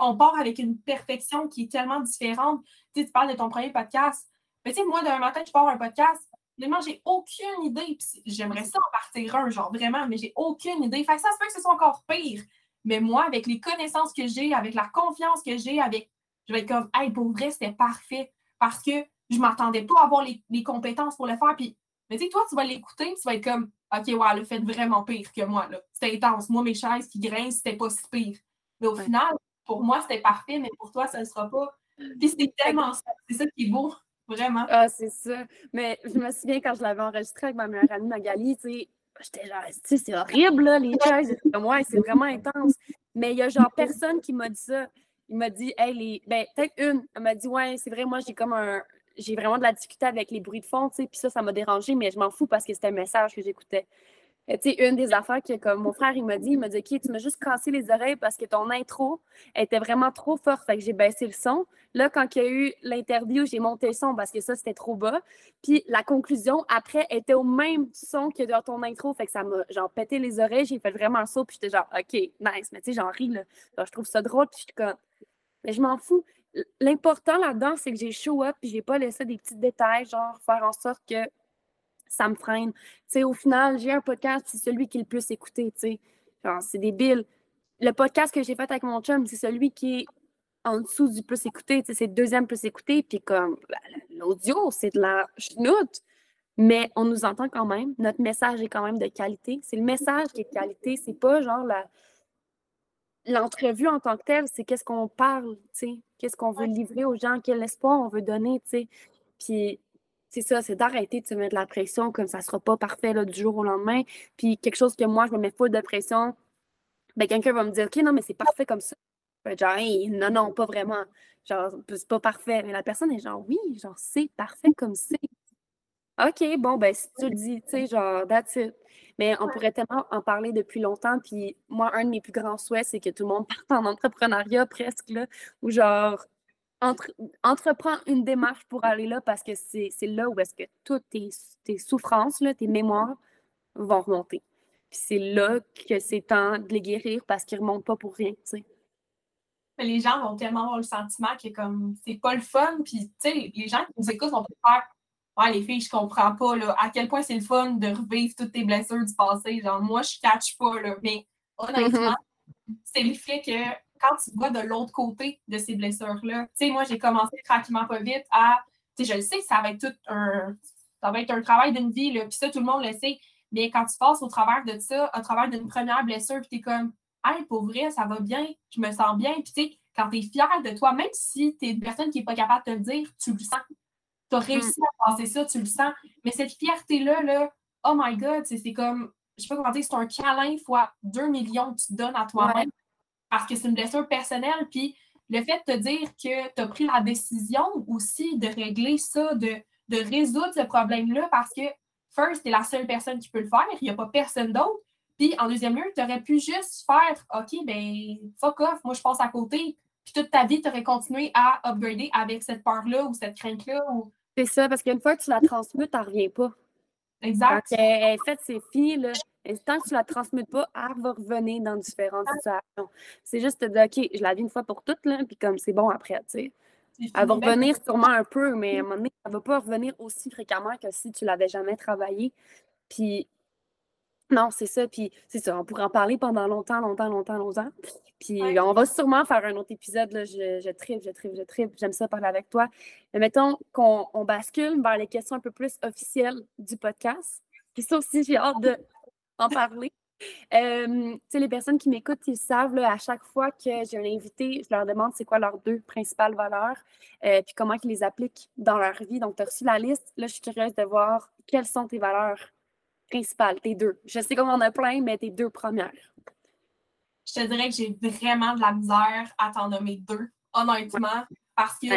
S2: on part avec une perfection qui est tellement différente. tu parles de ton premier podcast. Mais tu sais, moi, d'un matin, je pars un podcast. Vraiment, j'ai aucune idée. J'aimerais ça en partir un, genre vraiment, mais j'ai aucune idée. Fait ça se peut que ce soit encore pire. Mais moi, avec les connaissances que j'ai, avec la confiance que j'ai, avec. Je vais être comme, hey, pour vrai, c'était parfait. Parce que je ne m'attendais pas à avoir les, compétences pour le faire. Puis, mais tu sais, toi, tu vas l'écouter, tu vas être comme, OK, ouais, a fait vraiment pire que moi. C'était intense. Moi, mes chaises qui grincent, c'était pas si pire. Mais au final, pour moi, c'était parfait, mais pour toi, ça ne sera pas. Puis c'est tellement ça. C'est ça qui est beau, vraiment.
S1: Ah, c'est ça. Mais je me souviens quand je l'avais enregistré avec ma meilleure amie Magali, tu sais, j'étais genre, tu sais, c'est horrible, là, les chaises. Comme, ouais, c'est vraiment intense. Mais il y a genre personne qui m'a dit ça. Il m'a dit, hey, les. Ben, peut-être une. Elle m'a dit, ouais, c'est vrai, moi, j'ai comme un. J'ai vraiment de la difficulté avec les bruits de fond, tu sais, puis ça, ça m'a dérangé, mais je m'en fous parce que c'était un message que j'écoutais. Tu sais, une des affaires que comme mon frère il m'a dit, il m'a dit OK, tu m'as juste cassé les oreilles parce que ton intro était vraiment trop forte, fait que j'ai baissé le son. Là, quand il y a eu l'interview, j'ai monté le son parce que ça c'était trop bas. Puis la conclusion après était au même son que dans ton intro, fait que ça m'a genre pété les oreilles, j'ai fait vraiment un saut, puis j'étais genre OK, nice, mais tu sais, j'en ris là. je trouve ça drôle, puis je suis comme mais je m'en fous. L'important là-dedans, c'est que j'ai show up, puis j'ai pas laissé des petits détails, genre faire en sorte que ça me freine. sais, au final, j'ai un podcast, c'est celui qui est le plus écouté, tu sais. c'est débile. Le podcast que j'ai fait avec mon chum, c'est celui qui est en dessous du plus écouté, tu sais, c'est le deuxième plus écouté, puis comme l'audio, c'est de la chenoute, mais on nous entend quand même. Notre message est quand même de qualité. C'est le message qui est de qualité, c'est pas genre la l'entrevue en tant que telle, c'est qu'est-ce qu'on parle, tu sais, qu'est-ce qu'on veut livrer aux gens, quel espoir on veut donner, tu sais. Puis c'est ça, c'est d'arrêter de se mettre de la pression comme ça sera pas parfait là, du jour au lendemain. Puis quelque chose que moi, je me mets full de pression, ben quelqu'un va me dire OK, non, mais c'est parfait comme ça. genre, non, non, pas vraiment. Genre, c'est pas parfait. Mais la personne est genre, oui, genre, c'est parfait comme c'est. OK, bon, ben, si tu le dis, tu sais, genre, that's it. Mais on pourrait tellement en parler depuis longtemps. Puis moi, un de mes plus grands souhaits, c'est que tout le monde parte en entrepreneuriat presque, là, ou genre, entre, entreprends une démarche pour aller là parce que c'est là où est-ce que toutes tes, tes souffrances, là, tes mémoires vont remonter. Puis c'est là que c'est temps de les guérir parce qu'ils ne remontent pas pour rien, tu sais.
S2: Mais les gens vont tellement avoir le sentiment que comme c'est pas le fun, puis tu sais, les gens qui nous écoutent vont faire Ouais, les filles, je comprends pas là, à quel point c'est le fun de revivre toutes tes blessures du passé. Genre, moi, je catch pas, là. Mais honnêtement, c'est le fait que quand tu vois de l'autre côté de ces blessures-là, tu sais, moi, j'ai commencé tranquillement pas vite à, tu sais, je le sais, ça va être tout un, ça va être un travail d'une vie, là, puis ça, tout le monde le sait. Mais quand tu passes au travers de ça, au travers d'une première blessure, puis t'es comme, hey, pour vrai, ça va bien, je me sens bien. Puis tu sais, quand t'es fier de toi, même si t'es une personne qui n'est pas capable de te le dire, tu le sens. Tu as réussi à passer ça, tu le sens. Mais cette fierté-là, là, oh my God, c'est comme, je sais pas comment dire, c'est un câlin fois 2 millions que tu donnes à toi-même parce que c'est une blessure personnelle. Puis le fait de te dire que tu as pris la décision aussi de régler ça, de, de résoudre ce problème-là parce que, first, tu es la seule personne qui peut le faire, il n'y a pas personne d'autre. Puis en deuxième lieu, tu aurais pu juste faire OK, ben fuck off, moi je passe à côté. Puis toute ta vie, tu aurais continué à upgrader avec cette peur-là ou cette crainte-là. Ou...
S1: C'est ça, parce qu'une fois que tu la transmutes, tu n'en reviens pas.
S2: Exact.
S1: Quand elle est faite, c'est fini, là. Et tant que tu ne la transmutes pas, elle va revenir dans différentes situations. C'est juste de dire, OK, je la vis une fois pour toutes, là, puis comme c'est bon après, tu sais. Elle va revenir sûrement un peu, mais à un moment donné, elle ne va pas revenir aussi fréquemment que si tu ne l'avais jamais travaillé. Puis, non, c'est ça. Puis, c'est ça. On pourrait en parler pendant longtemps, longtemps, longtemps, longtemps. Puis, on va sûrement faire un autre épisode. Là. Je, je tripe, je tripe, je tripe. J'aime ça parler avec toi. Mais mettons qu'on bascule vers les questions un peu plus officielles du podcast. Puis, ça aussi, j'ai hâte de, en parler. Euh, les personnes qui m'écoutent, ils savent à chaque fois que j'ai un invité, je leur demande c'est quoi leurs deux principales valeurs, euh, puis comment ils les appliquent dans leur vie. Donc, tu as reçu la liste. Là, je suis curieuse de voir quelles sont tes valeurs principales, tes deux. Je sais qu'on en a plein, mais tes deux premières.
S2: Je te dirais que j'ai vraiment de la misère à t'en nommer deux, honnêtement, parce que.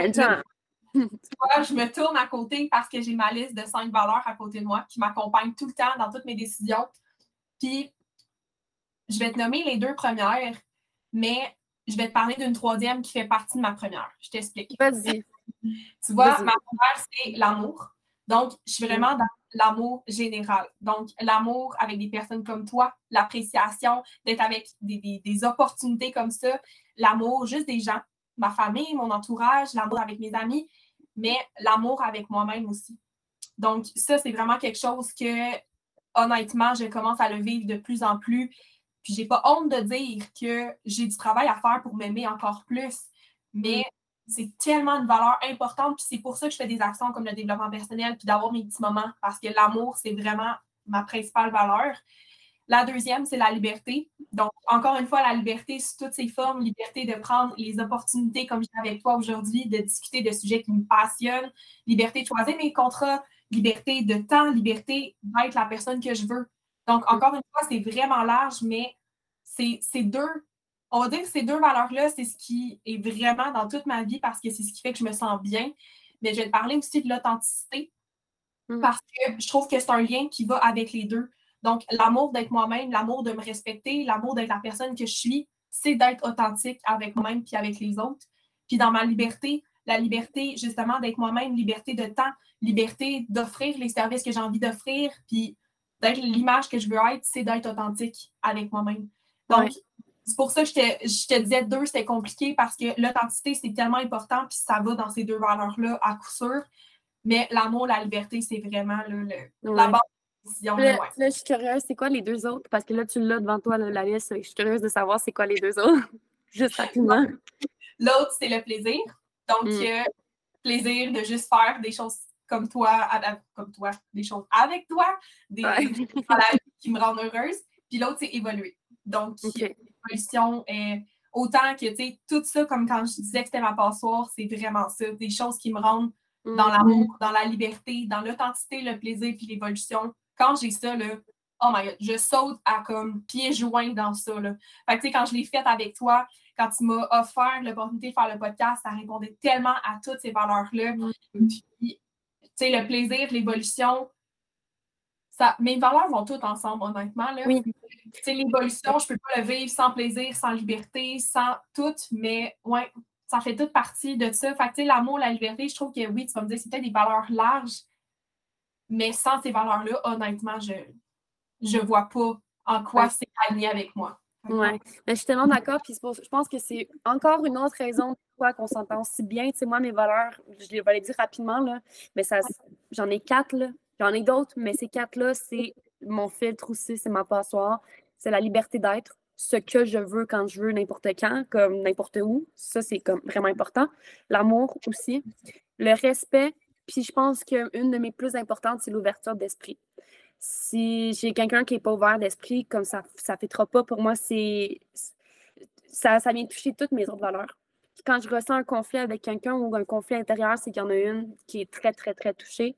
S2: Ben, je me tourne à côté parce que j'ai ma liste de cinq valeurs à côté de moi qui m'accompagnent tout le temps dans toutes mes décisions. Puis, je vais te nommer les deux premières, mais je vais te parler d'une troisième qui fait partie de ma première. Je t'explique.
S1: Vas-y.
S2: Tu vois, ma première, c'est l'amour. Donc, je suis vraiment dans l'amour général. Donc, l'amour avec des personnes comme toi, l'appréciation, d'être avec des, des, opportunités comme ça, l'amour juste des gens, ma famille, mon entourage, l'amour avec mes amis, mais l'amour avec moi-même aussi. Donc, ça, c'est vraiment quelque chose que honnêtement, je commence à le vivre de plus en plus. Puis j'ai pas honte de dire que j'ai du travail à faire pour m'aimer encore plus. Mais mm. c'est tellement une valeur importante. Puis c'est pour ça que je fais des actions comme le développement personnel, puis d'avoir mes petits moments, parce que l'amour, c'est vraiment ma principale valeur. La deuxième, c'est la liberté. Donc, encore une fois, la liberté sous toutes ses formes, liberté de prendre les opportunités comme je avec toi aujourd'hui, de discuter de sujets qui me passionnent, liberté de choisir mes contrats, liberté de temps, liberté d'être la personne que je veux. Donc, encore une fois, c'est vraiment large, mais c'est deux, on va dire que ces deux valeurs-là, c'est ce qui est vraiment dans toute ma vie parce que c'est ce qui fait que je me sens bien. Mais je vais te parler aussi de l'authenticité mm. parce que je trouve que c'est un lien qui va avec les deux. Donc, l'amour d'être moi-même, l'amour de me respecter, l'amour d'être la personne que je suis, c'est d'être authentique avec moi-même puis avec les autres. Puis dans ma liberté, la liberté justement d'être moi-même, liberté de temps, liberté d'offrir les services que j'ai envie d'offrir, puis d'être l'image que je veux être, c'est d'être authentique avec moi-même. Donc, c'est pour ça que je te, je te disais deux, c'était compliqué parce que l'authenticité, c'est tellement important, puis ça va dans ces deux valeurs-là à coup sûr. Mais l'amour, la liberté, c'est vraiment le, la base
S1: de Là, là, je suis curieuse, c'est quoi les deux autres? Parce que là, tu l'as devant toi, la liste. Je suis curieuse de savoir c'est quoi les deux autres. Juste rapidement.
S2: L'autre, c'est le plaisir. Donc, mm. euh, plaisir de juste faire des choses comme toi, comme toi, des choses avec toi, des, choses qui me rendent heureuse. Puis l'autre, c'est évoluer. Donc, l'évolution est autant que, tu sais, tout ça, comme quand je disais que c'était ma passoire, c'est vraiment ça. Des choses qui me rendent dans mm-hmm. l'amour, dans la liberté, dans l'authenticité, le plaisir, puis l'évolution. Quand j'ai ça, là, oh my god, je saute à comme pieds joints dans ça. Là. Fait que, tu sais, quand je l'ai fait avec toi, quand tu m'as offert l'opportunité de faire le podcast, ça répondait tellement à toutes ces valeurs-là. Puis, tu sais, le plaisir, l'évolution, ça, mes valeurs vont toutes ensemble, honnêtement. Là.
S1: Oui.
S2: Tu sais, l'évolution, je peux pas le vivre sans plaisir, sans liberté, sans tout, mais ouais, ça fait toute partie de ça. Fait que, l'amour, la liberté, je trouve que oui, tu vas me dire, c'est peut-être des valeurs larges, mais sans ces valeurs-là, honnêtement, je ne vois pas en quoi c'est aligné avec moi.
S1: Oui, je suis tellement d'accord. Puis je pense que c'est encore une autre raison pourquoi qu'on s'entend si bien. Tu sais, moi, mes valeurs, je vais les dire rapidement, là, mais ça, j'en ai quatre, là. J'en ai d'autres, mais ces quatre-là, c'est mon filtre aussi, c'est ma passoire. C'est la liberté d'être, ce que je veux quand je veux, n'importe quand, comme n'importe où. Ça, c'est comme vraiment important. L'amour aussi. Le respect. Puis je pense qu'une de mes plus importantes, c'est l'ouverture d'esprit. Si j'ai quelqu'un qui n'est pas ouvert d'esprit, comme ça ne fêtera pas, pour moi, c'est ça, ça vient toucher toutes mes autres valeurs. Quand je ressens un conflit avec quelqu'un ou un conflit intérieur, c'est qu'il y en a une qui est très, très, très touchée,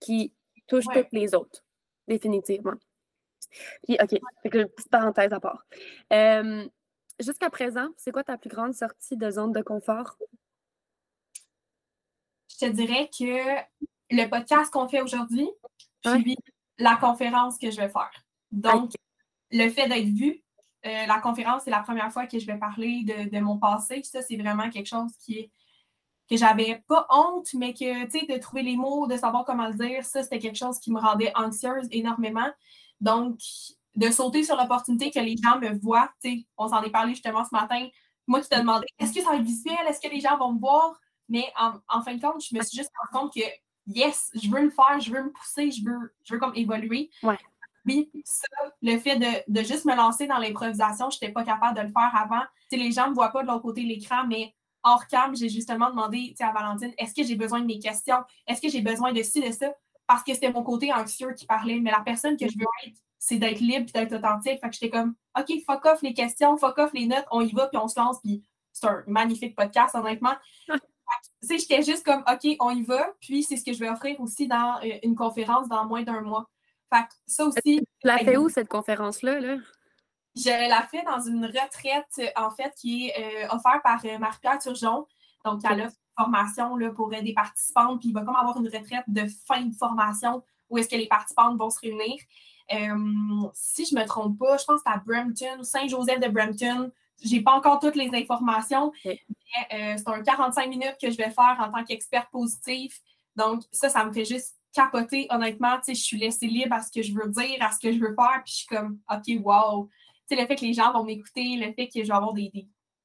S1: qui touche toutes les autres, définitivement. Puis, OK, fait que petite parenthèse à part. Euh, jusqu'à présent, c'est quoi ta plus grande sortie de zone de confort?
S2: Je te dirais que le podcast qu'on fait aujourd'hui, puis la conférence que je vais faire. Donc, le fait d'être vu, euh, la conférence, c'est la première fois que je vais parler de, de mon passé. Ça, c'est vraiment quelque chose qui est que j'avais pas honte, mais que, tu sais, de trouver les mots, de savoir comment le dire, ça, c'était quelque chose qui me rendait anxieuse énormément. Donc, de sauter sur l'opportunité que les gens me voient, tu sais, on s'en est parlé justement ce matin. Moi qui te demandais, est-ce que ça va être visuel? Est-ce que les gens vont me voir? Mais en, fin de compte, je me suis juste rendu compte que, yes, je veux le faire, je veux me pousser, je veux, je veux comme évoluer.
S1: Ouais.
S2: Oui, ça, le fait de, de juste me lancer dans l'improvisation, je n'étais pas capable de le faire avant. Tu sais, les gens ne me voient pas de l'autre côté de l'écran, mais hors cam, j'ai justement demandé à Valentine, est-ce que j'ai besoin de mes questions? Est-ce que j'ai besoin de ci, de ça? Parce que c'était mon côté anxieux qui parlait. Mais la personne que je veux être, c'est d'être libre et d'être authentique. Fait que j'étais comme, OK, fuck off les questions, fuck off les notes, on y va, puis on se lance. Puis c'est un magnifique podcast, honnêtement. J'étais juste comme, OK, on y va. Puis c'est ce que je vais offrir aussi dans euh, une conférence dans moins d'un mois. Fait que ça aussi. Tu
S1: l'as fait où, cette conférence-là? Là?
S2: Je l'ai fait dans une retraite, en fait, qui est euh, offerte par euh, Marie-Pierre Turgeon. Donc, elle a une formation là, pour euh, des participantes, puis il va comme avoir une retraite de fin de formation où est-ce que les participantes vont se réunir. si je ne me trompe pas, je pense que c'est à Brampton, Saint-Joseph de Brampton. Je n'ai pas encore toutes les informations, mais c'est un 45 minutes que je vais faire en tant qu'expert positif. Donc, ça, ça me fait juste capoter, honnêtement. Tu sais, je suis laissée libre à ce que je veux dire, à ce que je veux faire, puis je suis comme, OK, wow le fait que les gens vont m'écouter, le fait que je vais avoir des,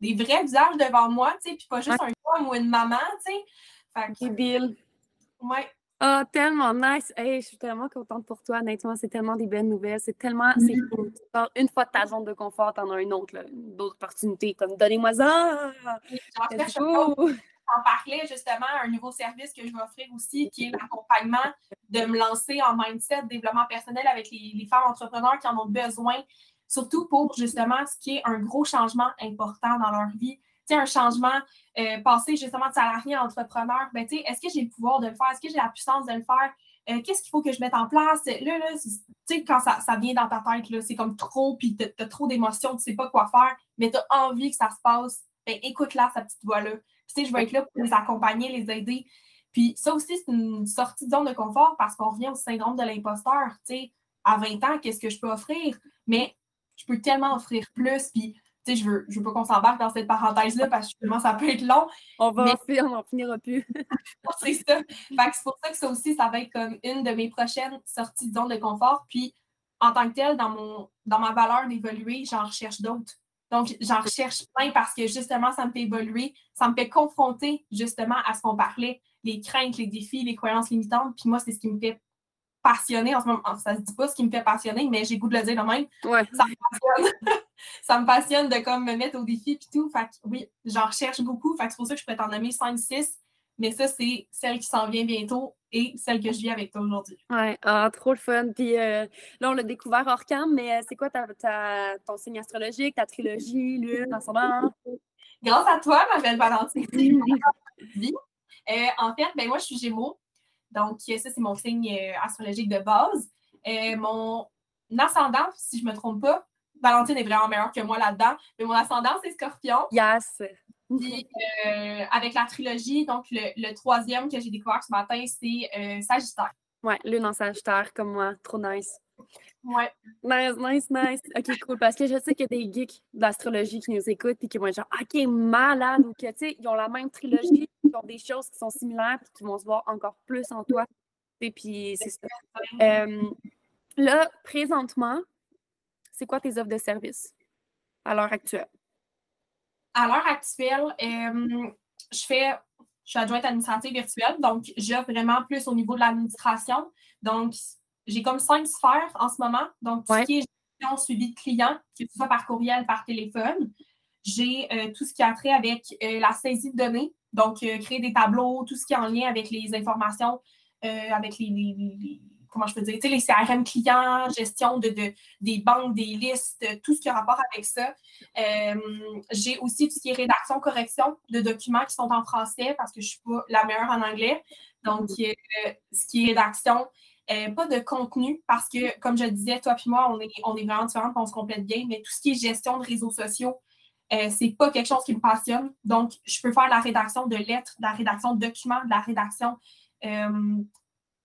S2: des, vrais visages devant moi, tu sais, puis pas juste un homme ou une maman, tu sais.
S1: Fait.
S2: Ouais.
S1: Oh, tellement nice. Hey, je suis tellement contente pour toi, honnêtement. C'est tellement des belles nouvelles. C'est tellement. Mm-hmm. Une fois de ta zone de confort, t'en as une autre, d'autres opportunités, comme donnez-moi ça.
S2: en parlais justement un nouveau service que je vais offrir aussi, qui est l'accompagnement de me lancer en mindset, développement personnel avec les, les femmes entrepreneurs qui en ont besoin surtout pour justement ce qui est un gros changement important dans leur vie. Un changement, euh, passer justement de salarié à entrepreneur, ben, est-ce que j'ai le pouvoir de le faire? Est-ce que j'ai la puissance de le faire? Euh, qu'est-ce qu'il faut que je mette en place? Là, là tu sais, quand ça, ça, vient dans ta tête, là, c'est comme trop, puis tu as, trop d'émotions, tu sais pas quoi faire, mais tu as envie que ça se passe, ben, écoute-la, sa petite voix-là. Je vais être là pour les accompagner, les aider. Puis ça aussi, c'est une sortie de zone de confort parce qu'on revient au syndrome de l'imposteur. À 20 ans, qu'est-ce que je peux offrir? Mais je peux tellement offrir plus. Puis, tu sais, je veux, je veux pas qu'on s'embarque dans cette parenthèse-là parce que justement, ça peut être long.
S1: On va en faire, on n'en finira plus.
S2: c'est ça. C'est pour ça que ça aussi, ça va être comme une de mes prochaines sorties de zone de confort. Puis, en tant que telle, dans, mon, dans ma valeur d'évoluer, j'en recherche d'autres. Donc, j'en recherche plein parce que justement, ça me fait évoluer, ça me fait confronter justement à ce qu'on parlait, les craintes, les défis, les croyances limitantes. Puis moi, c'est ce qui me fait passionner en ce moment. Ça se dit pas ce qui me fait passionner, mais j'ai goût de le dire de même. Ça me passionne. ça me passionne de comme me mettre au défi et tout. Fait que oui, j'en recherche beaucoup. Fait que c'est pour ça que je peux t'en nommer 5-6. Mais ça, c'est celle qui s'en vient bientôt et celle que je vis avec toi aujourd'hui.
S1: Ouais, ah, trop le fun. Puis euh, là, on l'a découvert hors cam, mais euh, c'est quoi ta, ton signe astrologique, ta trilogie, lune, ascendant?
S2: Grâce à toi, ma belle Valentine. euh, en fait, ben moi, je suis Gémeaux. Donc, ça, c'est mon signe euh, astrologique de base. mon ascendant, si je ne me trompe pas, Valentine est vraiment meilleure que moi là-dedans, mais mon ascendant, c'est Scorpion.
S1: Yes!
S2: Puis, euh, avec la trilogie, donc le, troisième que j'ai découvert ce matin, c'est euh, Sagittaire.
S1: Ouais, lune en Sagittaire, comme moi. Trop nice.
S2: Ouais.
S1: Nice, nice, nice. OK, cool. Parce que je sais qu'il y a des geeks d'astrologie qui nous écoutent et qui vont être genre, OK, malade. Ou que, tu sais, ils ont la même trilogie, ils ont des choses qui sont similaires et qui vont se voir encore plus en toi. Et puis, c'est ça. Euh, là, présentement, c'est quoi tes offres de service à l'heure actuelle?
S2: à l'heure actuelle, euh, je fais, je suis adjointe administrative virtuelle, donc j'offre vraiment plus au niveau de l'administration. Donc, j'ai comme cinq sphères en ce moment. Donc, tout ce qui est gestion, suivi de clients, que ce soit par courriel, par téléphone. J'ai euh, tout ce qui a trait avec euh, la saisie de données, donc créer des tableaux, tout ce qui est en lien avec les informations, avec les comment je peux dire, les CRM clients, gestion de, des banques, des listes, tout ce qui a rapport avec ça. Euh, j'ai aussi tout ce qui est rédaction, correction de documents qui sont en français parce que je ne suis pas la meilleure en anglais. Donc, euh, ce qui est rédaction, euh, pas de contenu parce que, comme je le disais, toi et moi, on est, on est vraiment différents, on se complète bien, mais tout ce qui est gestion de réseaux sociaux, euh, c'est pas quelque chose qui me passionne. Donc, je peux faire la rédaction de lettres, de la rédaction de documents, de la rédaction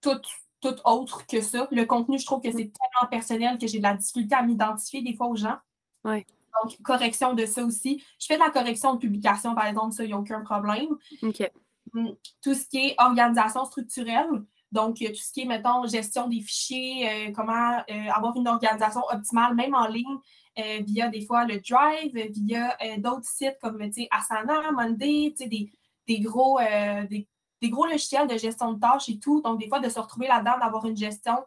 S2: tout, tout autre que ça. Le contenu, je trouve que c'est tellement personnel que j'ai de la difficulté à m'identifier des fois aux gens.
S1: Ouais.
S2: Donc, correction de ça aussi. Je fais de la correction de publication, par exemple, ça, il n'y a aucun problème.
S1: OK.
S2: Hum, tout ce qui est organisation structurelle, donc euh, tout ce qui est, mettons, gestion des fichiers, euh, comment euh, avoir une organisation optimale, même en ligne, via des fois le Drive, via d'autres sites comme, Asana, Monday, des, des gros, des des gros logiciels de gestion de tâches et tout. Donc, des fois, de se retrouver là-dedans, d'avoir une gestion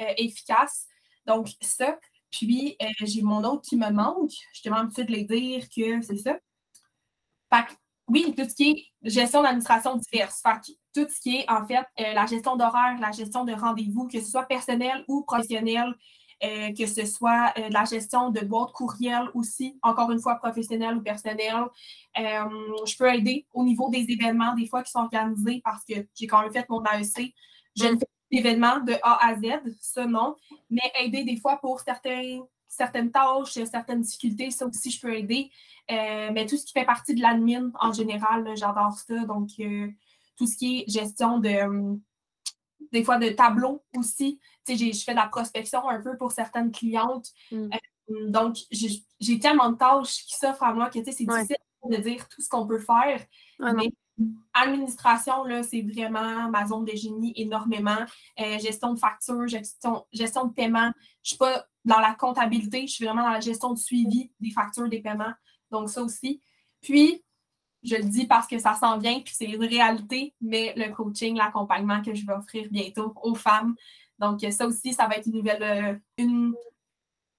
S2: euh, efficace. Donc, ça. Puis, euh, j'ai mon autre qui me manque. Je te demande de les dire que c'est ça. Fait que, oui, tout ce qui est gestion d'administration diverse. Tout ce qui est, en fait, euh, la gestion d'horaire, la gestion de rendez-vous, que ce soit personnel ou professionnel, euh, que ce soit euh, la gestion de boîtes courriel aussi, encore une fois professionnelle ou personnelle. Euh, je peux aider au niveau des événements, des fois qui sont organisés parce que j'ai quand même fait mon AEC. Je ne fais pas d'événements de A à Z, ça non, mais aider des fois pour certains, certaines tâches, certaines difficultés, ça aussi je peux aider. mais tout ce qui fait partie de l'admin en général, j'adore ça. Donc, tout ce qui est gestion de des fois de tableaux aussi. Je fais de la prospection un peu pour certaines clientes. Mm. Euh, donc, j'ai tellement de tâches qui s'offrent à moi que c'est difficile de dire tout ce qu'on peut faire. mais administration, là, c'est vraiment ma zone de génie énormément. Euh, gestion de factures, gestion, gestion de paiement. Je ne suis pas dans la comptabilité, je suis vraiment dans la gestion de suivi des factures, des paiements. Donc, ça aussi. Puis, je le dis parce que ça s'en vient, puis c'est une réalité, mais le coaching, l'accompagnement que je vais offrir bientôt aux femmes. Donc, ça aussi, ça va être une nouvelle, euh, une,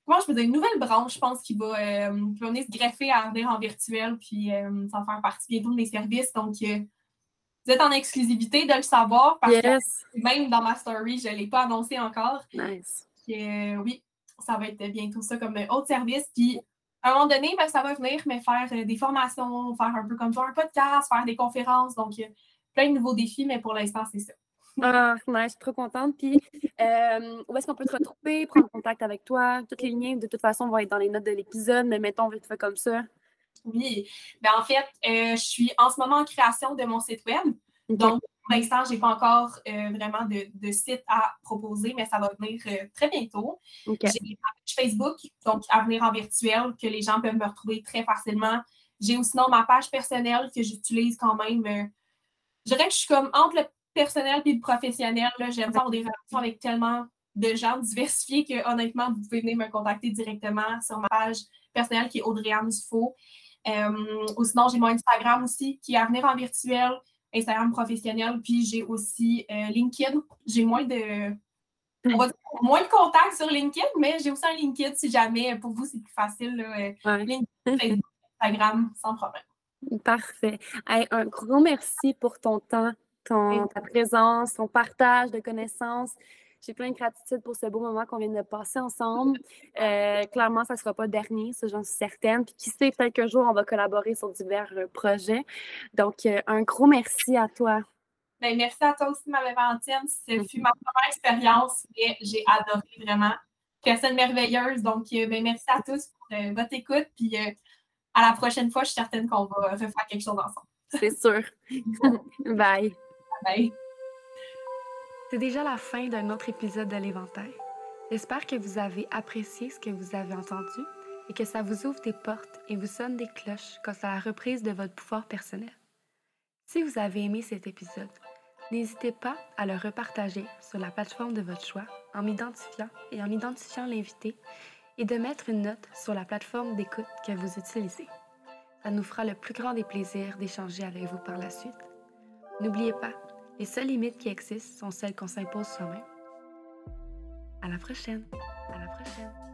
S2: comment je peux dire, une nouvelle branche, je pense, qui va, euh, venir se greffer à venir en virtuel, puis euh, ça va faire partie bientôt de mes services. Donc, vous êtes en exclusivité de le savoir parce que même dans ma story, je ne l'ai pas annoncé encore.
S1: Nice.
S2: oui, ça va être bientôt ça comme autre service. Puis à un moment donné, ben, ça va venir, mais faire euh, des formations, faire un peu comme toi, un podcast, faire des conférences. Donc, plein de nouveaux défis, mais pour l'instant, c'est ça.
S1: Ah, je suis trop contente. Puis, euh, où est-ce qu'on peut te retrouver, prendre contact avec toi? Toutes les liens, de toute façon, vont être dans les notes de l'épisode, mais mettons vite fait comme ça.
S2: Oui. Ben, en fait, euh, je suis en ce moment en création de mon site web. Donc, pour l'instant, je n'ai pas encore euh, vraiment de, site à proposer, mais ça va venir euh, très bientôt. J'ai une page Facebook, donc Avenir en virtuel, que les gens peuvent me retrouver très facilement. J'ai aussi ma page personnelle que j'utilise quand même. Euh, je dirais que je suis comme entre le personnel et le professionnel. J'aime avoir des relations avec tellement de gens diversifiés que honnêtement, vous pouvez venir me contacter directement sur ma page personnelle qui est Audrey-Anne Dufault. ou sinon, j'ai mon Instagram aussi qui est Avenir en virtuel. Instagram professionnel, puis j'ai aussi euh, LinkedIn. J'ai moins de moins de contacts sur LinkedIn, mais j'ai aussi un LinkedIn si jamais pour vous c'est plus facile. Euh, LinkedIn, Instagram, sans problème.
S1: Parfait. un gros merci pour ton temps, ton, ta présence, ton partage de connaissances. J'ai plein de gratitude pour ce beau moment qu'on vient de passer ensemble. Euh, clairement, ça ne sera pas le dernier, ça j'en suis certaine. Puis qui sait, peut-être qu'un jour, on va collaborer sur divers euh, projets. Donc, euh, un gros merci à toi.
S2: Bien, merci à toi aussi, ma Valentine. Ce mm-hmm. fut ma première expérience et j'ai adoré vraiment. Personne merveilleuse. Donc, ben, merci à tous pour votre écoute. Puis à la prochaine fois, je suis certaine qu'on va refaire quelque chose ensemble.
S1: C'est sûr. Bye.
S2: Bye.
S1: C'est déjà la fin d'un autre épisode de l'Éventail. J'espère que vous avez apprécié ce que vous avez entendu et que ça vous ouvre des portes et vous sonne des cloches quant à la reprise de votre pouvoir personnel. Si vous avez aimé cet épisode, n'hésitez pas à le repartager sur la plateforme de votre choix en m'identifiant et en identifiant l'invité et de mettre une note sur la plateforme d'écoute que vous utilisez. Ça nous fera le plus grand des plaisirs d'échanger avec vous par la suite. N'oubliez pas, les seules limites qui existent sont celles qu'on s'impose soi-même. À la prochaine. À la prochaine.